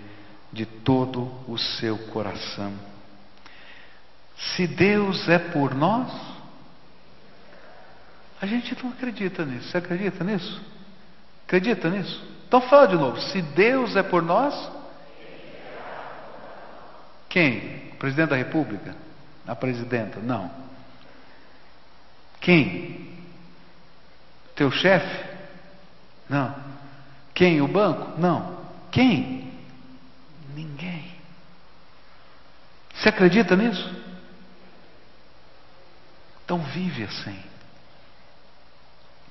de todo o seu coração. Se Deus é por nós, a gente não acredita nisso. Você acredita nisso? Acredita nisso? Então fala de novo. Se Deus é por nós, quem? O presidente da República? A presidenta? Não. Quem? Teu chefe? Não. Quem? O banco? Não. Quem? Ninguém. Você acredita nisso? Então vive assim.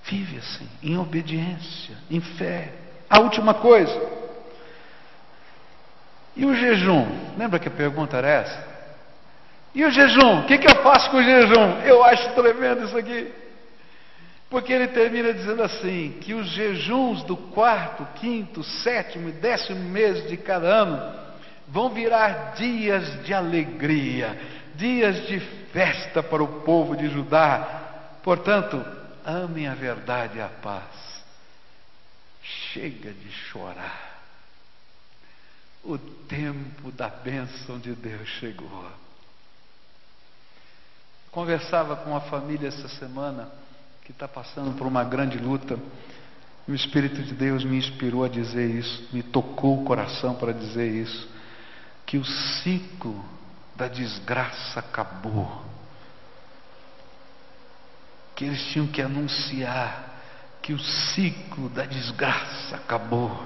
Vive assim, em obediência, em fé. A última coisa. E o jejum? Lembra que a pergunta era essa? E o jejum? O que, que eu faço com o jejum? Eu acho tremendo isso aqui. Porque ele termina dizendo assim: que os jejuns do quarto, quinto, sétimo e décimo mês de cada ano vão virar dias de alegria, dias de festa para o povo de Judá. Portanto, amem a verdade e a paz. Chega de chorar. O tempo da bênção de Deus chegou. Conversava com a família essa semana que está passando por uma grande luta. E o Espírito de Deus me inspirou a dizer isso, me tocou o coração para dizer isso, que o ciclo da desgraça acabou. Que eles tinham que anunciar que o ciclo da desgraça acabou.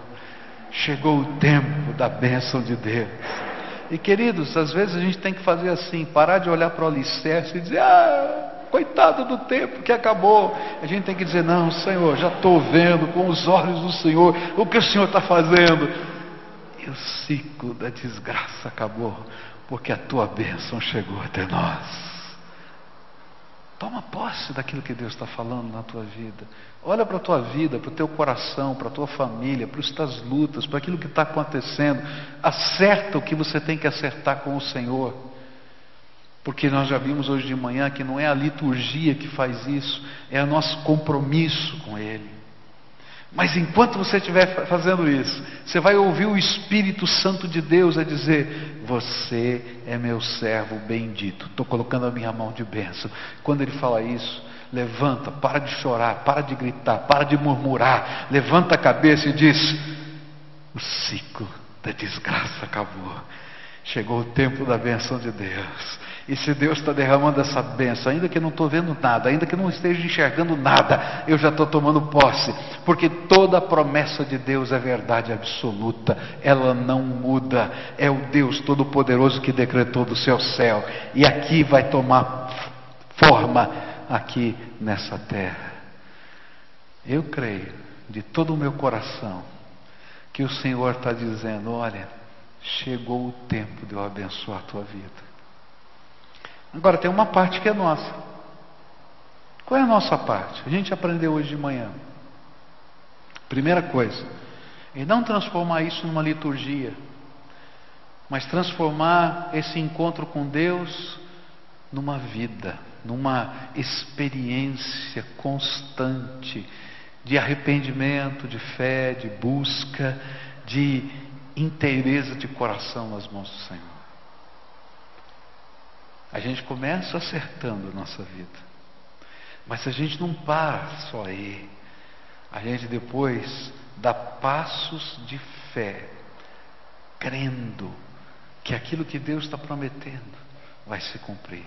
Chegou o tempo da bênção de Deus. E queridos, às vezes a gente tem que fazer assim, parar de olhar para o alicerce e dizer, ah, Coitado do tempo que acabou. A gente tem que dizer: Não, Senhor, já estou vendo com os olhos do Senhor o que o Senhor está fazendo. E o ciclo da desgraça acabou, porque a tua bênção chegou até nós. Toma posse daquilo que Deus está falando na tua vida. Olha para a tua vida, para o teu coração, para a tua família, para as tuas lutas, para aquilo que está acontecendo. Acerta o que você tem que acertar com o Senhor. Porque nós já vimos hoje de manhã que não é a liturgia que faz isso, é o nosso compromisso com Ele. Mas enquanto você estiver fazendo isso, você vai ouvir o Espírito Santo de Deus a dizer: Você é meu servo bendito. Estou colocando a minha mão de bênção. Quando ele fala isso, levanta, para de chorar, para de gritar, para de murmurar. Levanta a cabeça e diz: O ciclo da desgraça acabou. Chegou o tempo da bênção de Deus. E se Deus está derramando essa bênção, ainda que não estou vendo nada, ainda que não esteja enxergando nada, eu já estou tomando posse, porque toda promessa de Deus é verdade absoluta, ela não muda, é o Deus Todo-Poderoso que decretou do seu céu, e aqui vai tomar forma, aqui nessa terra. Eu creio, de todo o meu coração, que o Senhor está dizendo: olha, chegou o tempo de eu abençoar a tua vida. Agora tem uma parte que é nossa. Qual é a nossa parte? A gente aprendeu hoje de manhã. Primeira coisa, E não transformar isso numa liturgia, mas transformar esse encontro com Deus numa vida, numa experiência constante de arrependimento, de fé, de busca, de inteireza de coração nas mãos do Senhor. A gente começa acertando a nossa vida, mas a gente não para só aí. A gente depois dá passos de fé, crendo que aquilo que Deus está prometendo vai se cumprir.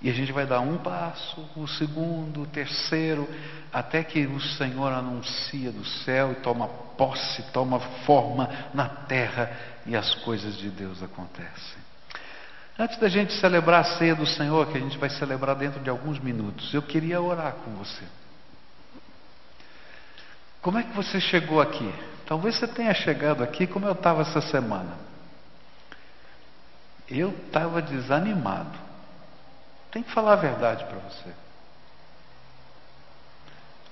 E a gente vai dar um passo, o segundo, o terceiro, até que o Senhor anuncia do céu e toma posse, toma forma na terra e as coisas de Deus acontecem. Antes da gente celebrar a ceia do Senhor, que a gente vai celebrar dentro de alguns minutos, eu queria orar com você. Como é que você chegou aqui? Talvez você tenha chegado aqui como eu estava essa semana. Eu estava desanimado. Tem que falar a verdade para você.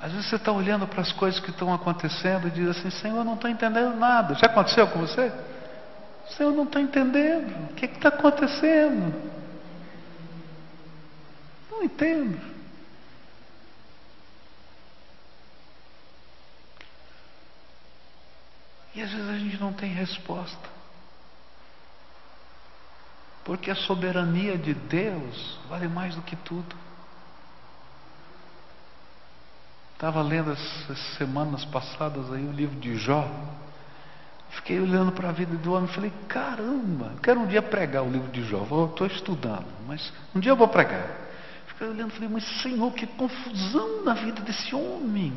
Às vezes você está olhando para as coisas que estão acontecendo e diz assim: Senhor, eu não estou entendendo nada. Já aconteceu com você? Senhor, eu não estou entendendo. O que está acontecendo? Não entendo. E às vezes a gente não tem resposta. Porque a soberania de Deus vale mais do que tudo. Estava lendo essas semanas passadas aí o livro de Jó. Fiquei olhando para a vida do homem e falei, caramba, quero um dia pregar o livro de Jó. Estou estudando, mas um dia eu vou pregar. Fiquei olhando e falei, mas Senhor, que confusão na vida desse homem.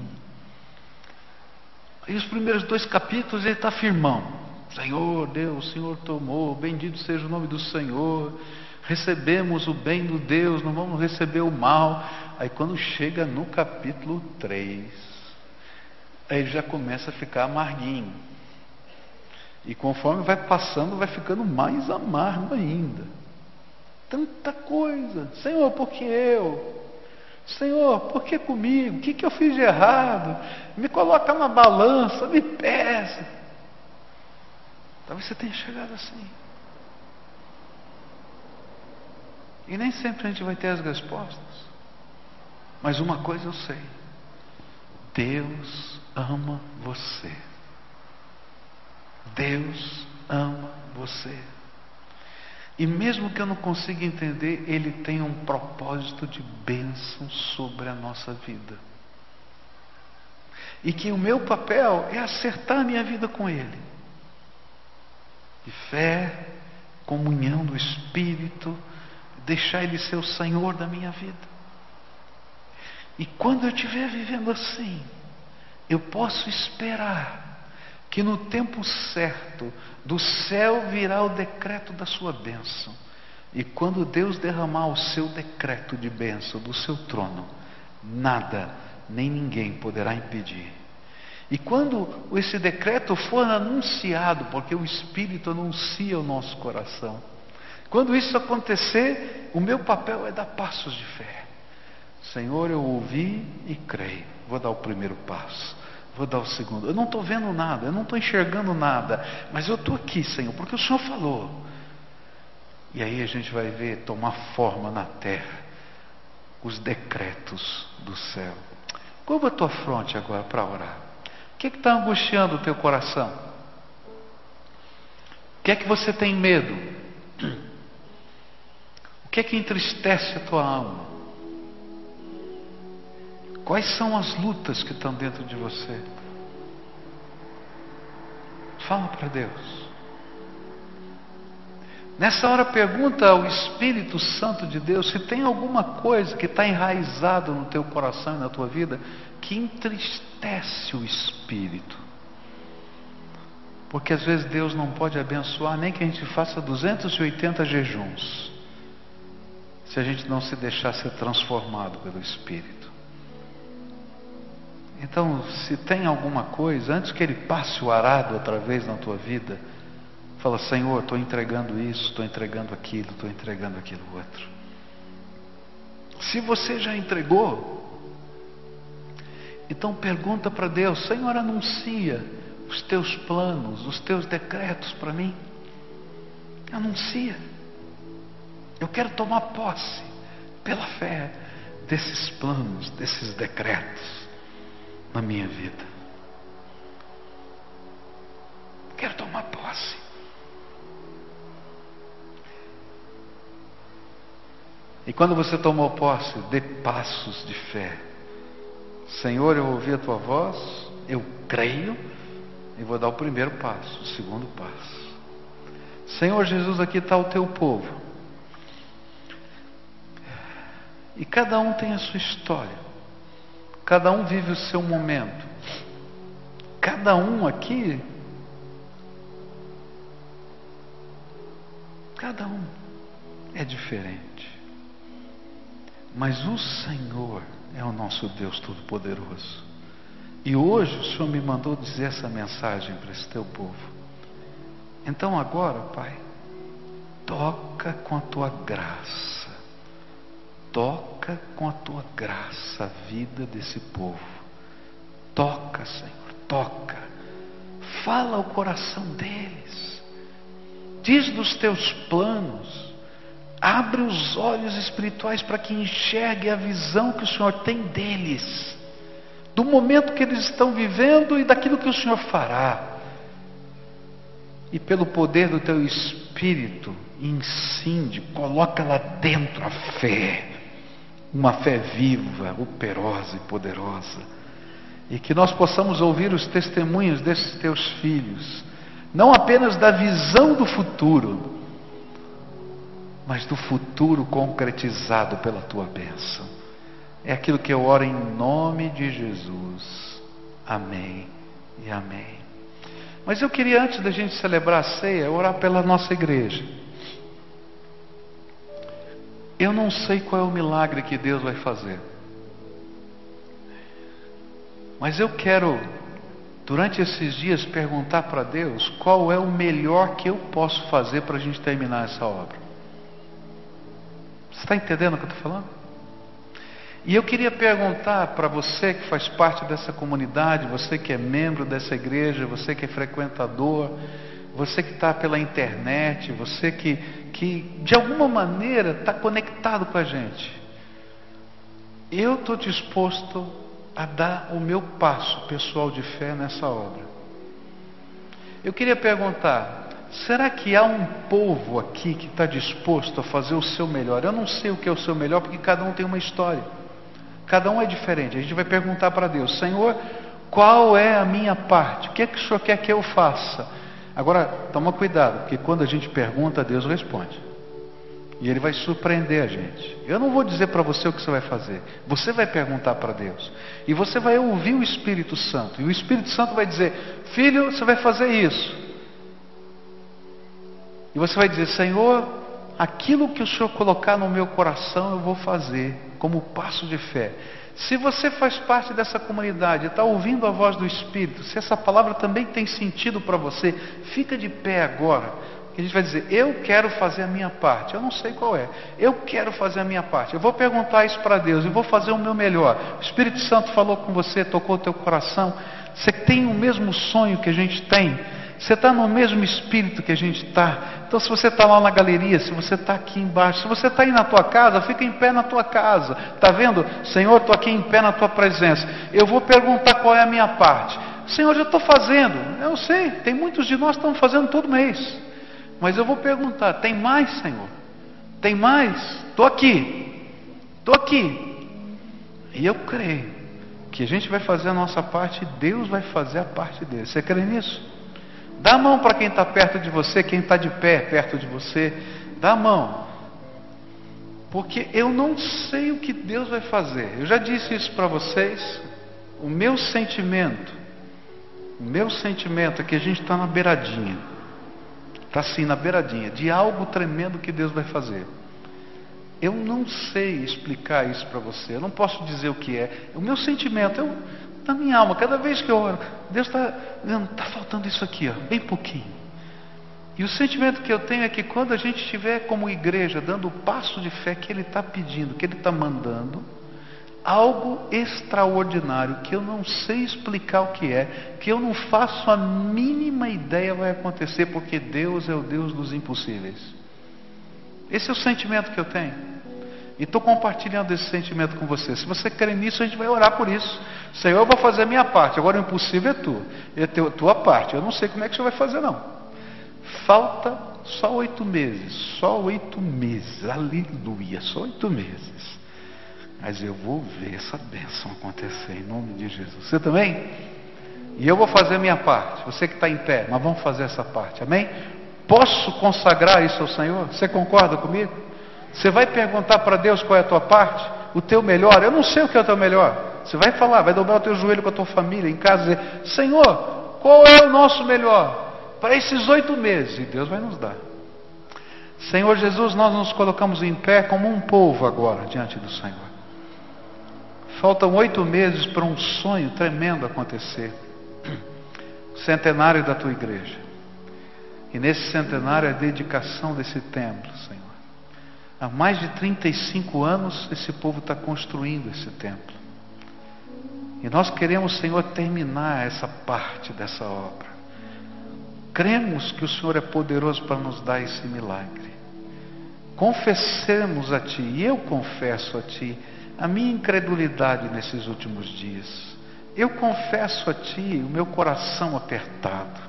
Aí os primeiros dois capítulos ele está firmão. Senhor Deus, o Senhor tomou, bendito seja o nome do Senhor. Recebemos o bem do Deus, não vamos receber o mal. Aí quando chega no capítulo 3, aí ele já começa a ficar amarguinho. E conforme vai passando, vai ficando mais amargo ainda. Tanta coisa. Senhor, por que eu? Senhor, por que comigo? O que, que eu fiz de errado? Me coloca na balança, me pesa. Talvez você tenha chegado assim. E nem sempre a gente vai ter as respostas. Mas uma coisa eu sei: Deus ama você. Deus ama você. E mesmo que eu não consiga entender, Ele tem um propósito de bênção sobre a nossa vida. E que o meu papel é acertar a minha vida com Ele de fé, comunhão do Espírito, deixar Ele ser o Senhor da minha vida. E quando eu estiver vivendo assim, eu posso esperar que no tempo certo do céu virá o decreto da sua bênção. E quando Deus derramar o seu decreto de bênção do seu trono, nada nem ninguém poderá impedir e quando esse decreto for anunciado, porque o Espírito anuncia o nosso coração, quando isso acontecer, o meu papel é dar passos de fé. Senhor, eu ouvi e creio. Vou dar o primeiro passo. Vou dar o segundo. Eu não estou vendo nada, eu não estou enxergando nada, mas eu estou aqui, Senhor, porque o Senhor falou. E aí a gente vai ver tomar forma na terra os decretos do céu. Curva a tua fronte agora para orar. O que está angustiando o teu coração? O que é que você tem medo? O que é que entristece a tua alma? Quais são as lutas que estão dentro de você? Fala para Deus. Nessa hora pergunta ao Espírito Santo de Deus se tem alguma coisa que está enraizada no teu coração e na tua vida que entristece o espírito. Porque às vezes Deus não pode abençoar nem que a gente faça 280 jejuns, se a gente não se deixar ser transformado pelo Espírito. Então, se tem alguma coisa, antes que Ele passe o arado outra vez na tua vida, fala: Senhor, estou entregando isso, estou entregando aquilo, estou entregando aquilo outro. Se você já entregou, então pergunta para Deus, Senhor, anuncia os teus planos, os teus decretos para mim. Anuncia. Eu quero tomar posse, pela fé, desses planos, desses decretos na minha vida. Quero tomar posse. E quando você tomou posse, dê passos de fé. Senhor, eu ouvi a tua voz, eu creio e vou dar o primeiro passo, o segundo passo. Senhor Jesus, aqui está o teu povo. E cada um tem a sua história. Cada um vive o seu momento. Cada um aqui. Cada um é diferente. Mas o Senhor é o nosso Deus Todo-Poderoso. E hoje o Senhor me mandou dizer essa mensagem para esse teu povo. Então agora, Pai, toca com a tua graça. Toca com a tua graça a vida desse povo. Toca, Senhor, toca. Fala o coração deles. Diz dos teus planos Abre os olhos espirituais para que enxergue a visão que o Senhor tem deles, do momento que eles estão vivendo e daquilo que o Senhor fará. E pelo poder do teu espírito, incide, coloca lá dentro a fé, uma fé viva, operosa e poderosa. E que nós possamos ouvir os testemunhos desses teus filhos, não apenas da visão do futuro, mas do futuro concretizado pela tua bênção. É aquilo que eu oro em nome de Jesus. Amém e amém. Mas eu queria, antes da gente celebrar a ceia, orar pela nossa igreja. Eu não sei qual é o milagre que Deus vai fazer. Mas eu quero, durante esses dias, perguntar para Deus qual é o melhor que eu posso fazer para a gente terminar essa obra. Você está entendendo o que eu estou falando? E eu queria perguntar para você que faz parte dessa comunidade, você que é membro dessa igreja, você que é frequentador, você que está pela internet, você que, que de alguma maneira está conectado com a gente. Eu estou disposto a dar o meu passo pessoal de fé nessa obra. Eu queria perguntar: Será que há um povo aqui que está disposto a fazer o seu melhor? Eu não sei o que é o seu melhor, porque cada um tem uma história. Cada um é diferente. A gente vai perguntar para Deus: Senhor, qual é a minha parte? O que é que o Senhor quer que eu faça? Agora, toma cuidado, porque quando a gente pergunta, Deus responde. E Ele vai surpreender a gente. Eu não vou dizer para você o que você vai fazer. Você vai perguntar para Deus. E você vai ouvir o Espírito Santo. E o Espírito Santo vai dizer: Filho, você vai fazer isso. E você vai dizer: Senhor, aquilo que o Senhor colocar no meu coração eu vou fazer, como passo de fé. Se você faz parte dessa comunidade, está ouvindo a voz do Espírito, se essa palavra também tem sentido para você, fica de pé agora. Que a gente vai dizer: Eu quero fazer a minha parte. Eu não sei qual é. Eu quero fazer a minha parte. Eu vou perguntar isso para Deus e vou fazer o meu melhor. O Espírito Santo falou com você, tocou o teu coração. Você tem o mesmo sonho que a gente tem. Você está no mesmo espírito que a gente está. Então, se você está lá na galeria, se você está aqui embaixo, se você está aí na tua casa, fica em pé na tua casa. Está vendo? Senhor, estou aqui em pé na tua presença. Eu vou perguntar qual é a minha parte. Senhor, já estou fazendo. Eu sei, tem muitos de nós que estão fazendo todo mês. Mas eu vou perguntar: tem mais, Senhor? Tem mais? Estou aqui. Estou aqui. E eu creio que a gente vai fazer a nossa parte e Deus vai fazer a parte dele. Você crê nisso? Dá a mão para quem está perto de você, quem está de pé perto de você. Dá a mão. Porque eu não sei o que Deus vai fazer. Eu já disse isso para vocês. O meu sentimento, o meu sentimento é que a gente está na beiradinha. Está assim, na beiradinha, de algo tremendo que Deus vai fazer. Eu não sei explicar isso para você. Eu não posso dizer o que é. O meu sentimento, eu, na minha alma, cada vez que eu oro, Deus está dizendo, está faltando isso aqui, ó, bem pouquinho. E o sentimento que eu tenho é que quando a gente estiver como igreja dando o passo de fé que Ele está pedindo, que Ele está mandando, algo extraordinário que eu não sei explicar o que é, que eu não faço a mínima ideia vai acontecer, porque Deus é o Deus dos impossíveis. Esse é o sentimento que eu tenho. E estou compartilhando esse sentimento com você. Se você crê nisso, a gente vai orar por isso. Senhor, eu vou fazer a minha parte. Agora o impossível é tu. É a tua parte. Eu não sei como é que você vai fazer, não. Falta só oito meses. Só oito meses. Aleluia. Só oito meses. Mas eu vou ver essa bênção acontecer em nome de Jesus. Você também? E eu vou fazer a minha parte. Você que está em pé, mas vamos fazer essa parte. Amém? Posso consagrar isso ao Senhor? Você concorda comigo? Você vai perguntar para Deus qual é a tua parte? O teu melhor? Eu não sei o que é o teu melhor. Você vai falar, vai dobrar o teu joelho com a tua família em casa e dizer: Senhor, qual é o nosso melhor para esses oito meses? E Deus vai nos dar. Senhor Jesus, nós nos colocamos em pé como um povo agora diante do Senhor. Faltam oito meses para um sonho tremendo acontecer <clears throat> centenário da tua igreja. E nesse centenário é a dedicação desse templo, Senhor. Há mais de 35 anos esse povo está construindo esse templo. E nós queremos, Senhor, terminar essa parte dessa obra. Cremos que o Senhor é poderoso para nos dar esse milagre. Confessemos a Ti, e eu confesso a Ti, a minha incredulidade nesses últimos dias. Eu confesso a Ti o meu coração apertado.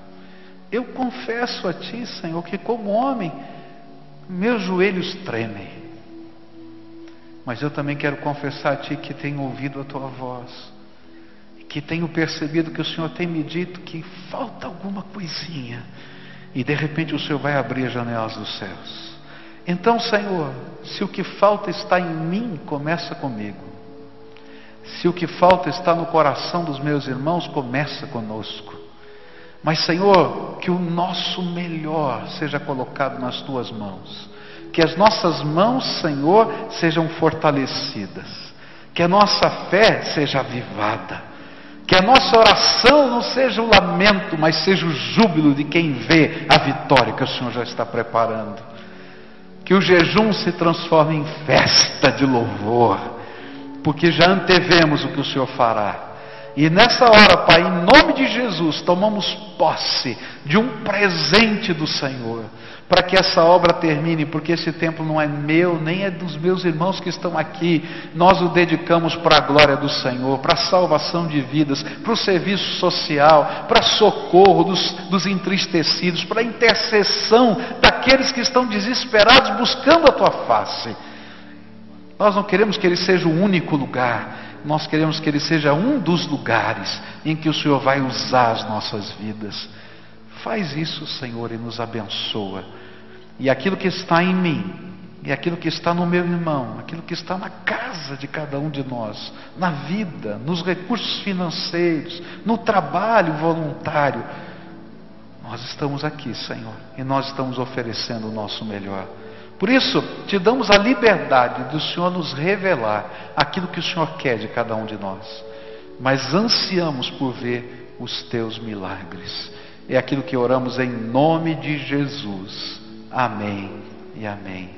Eu confesso a Ti, Senhor, que como homem, meus joelhos tremem. Mas eu também quero confessar a Ti que tenho ouvido a Tua voz, que tenho percebido que o Senhor tem me dito que falta alguma coisinha, e de repente o Senhor vai abrir as janelas dos céus. Então, Senhor, se o que falta está em mim, começa comigo. Se o que falta está no coração dos meus irmãos, começa conosco. Mas, Senhor, que o nosso melhor seja colocado nas tuas mãos. Que as nossas mãos, Senhor, sejam fortalecidas. Que a nossa fé seja avivada. Que a nossa oração não seja o lamento, mas seja o júbilo de quem vê a vitória que o Senhor já está preparando que o jejum se transforme em festa de louvor, porque já antevemos o que o Senhor fará. E nessa hora, Pai, em nome de Jesus, tomamos posse de um presente do Senhor para que essa obra termine, porque esse templo não é meu, nem é dos meus irmãos que estão aqui. Nós o dedicamos para a glória do Senhor, para a salvação de vidas, para o serviço social, para socorro dos, dos entristecidos, para a intercessão daqueles que estão desesperados buscando a tua face. Nós não queremos que ele seja o único lugar, nós queremos que ele seja um dos lugares em que o Senhor vai usar as nossas vidas. Faz isso, Senhor, e nos abençoa. E aquilo que está em mim, e aquilo que está no meu irmão, aquilo que está na casa de cada um de nós, na vida, nos recursos financeiros, no trabalho voluntário, nós estamos aqui, Senhor, e nós estamos oferecendo o nosso melhor. Por isso, te damos a liberdade do Senhor nos revelar aquilo que o Senhor quer de cada um de nós, mas ansiamos por ver os teus milagres. É aquilo que oramos em nome de Jesus. Amém e amém.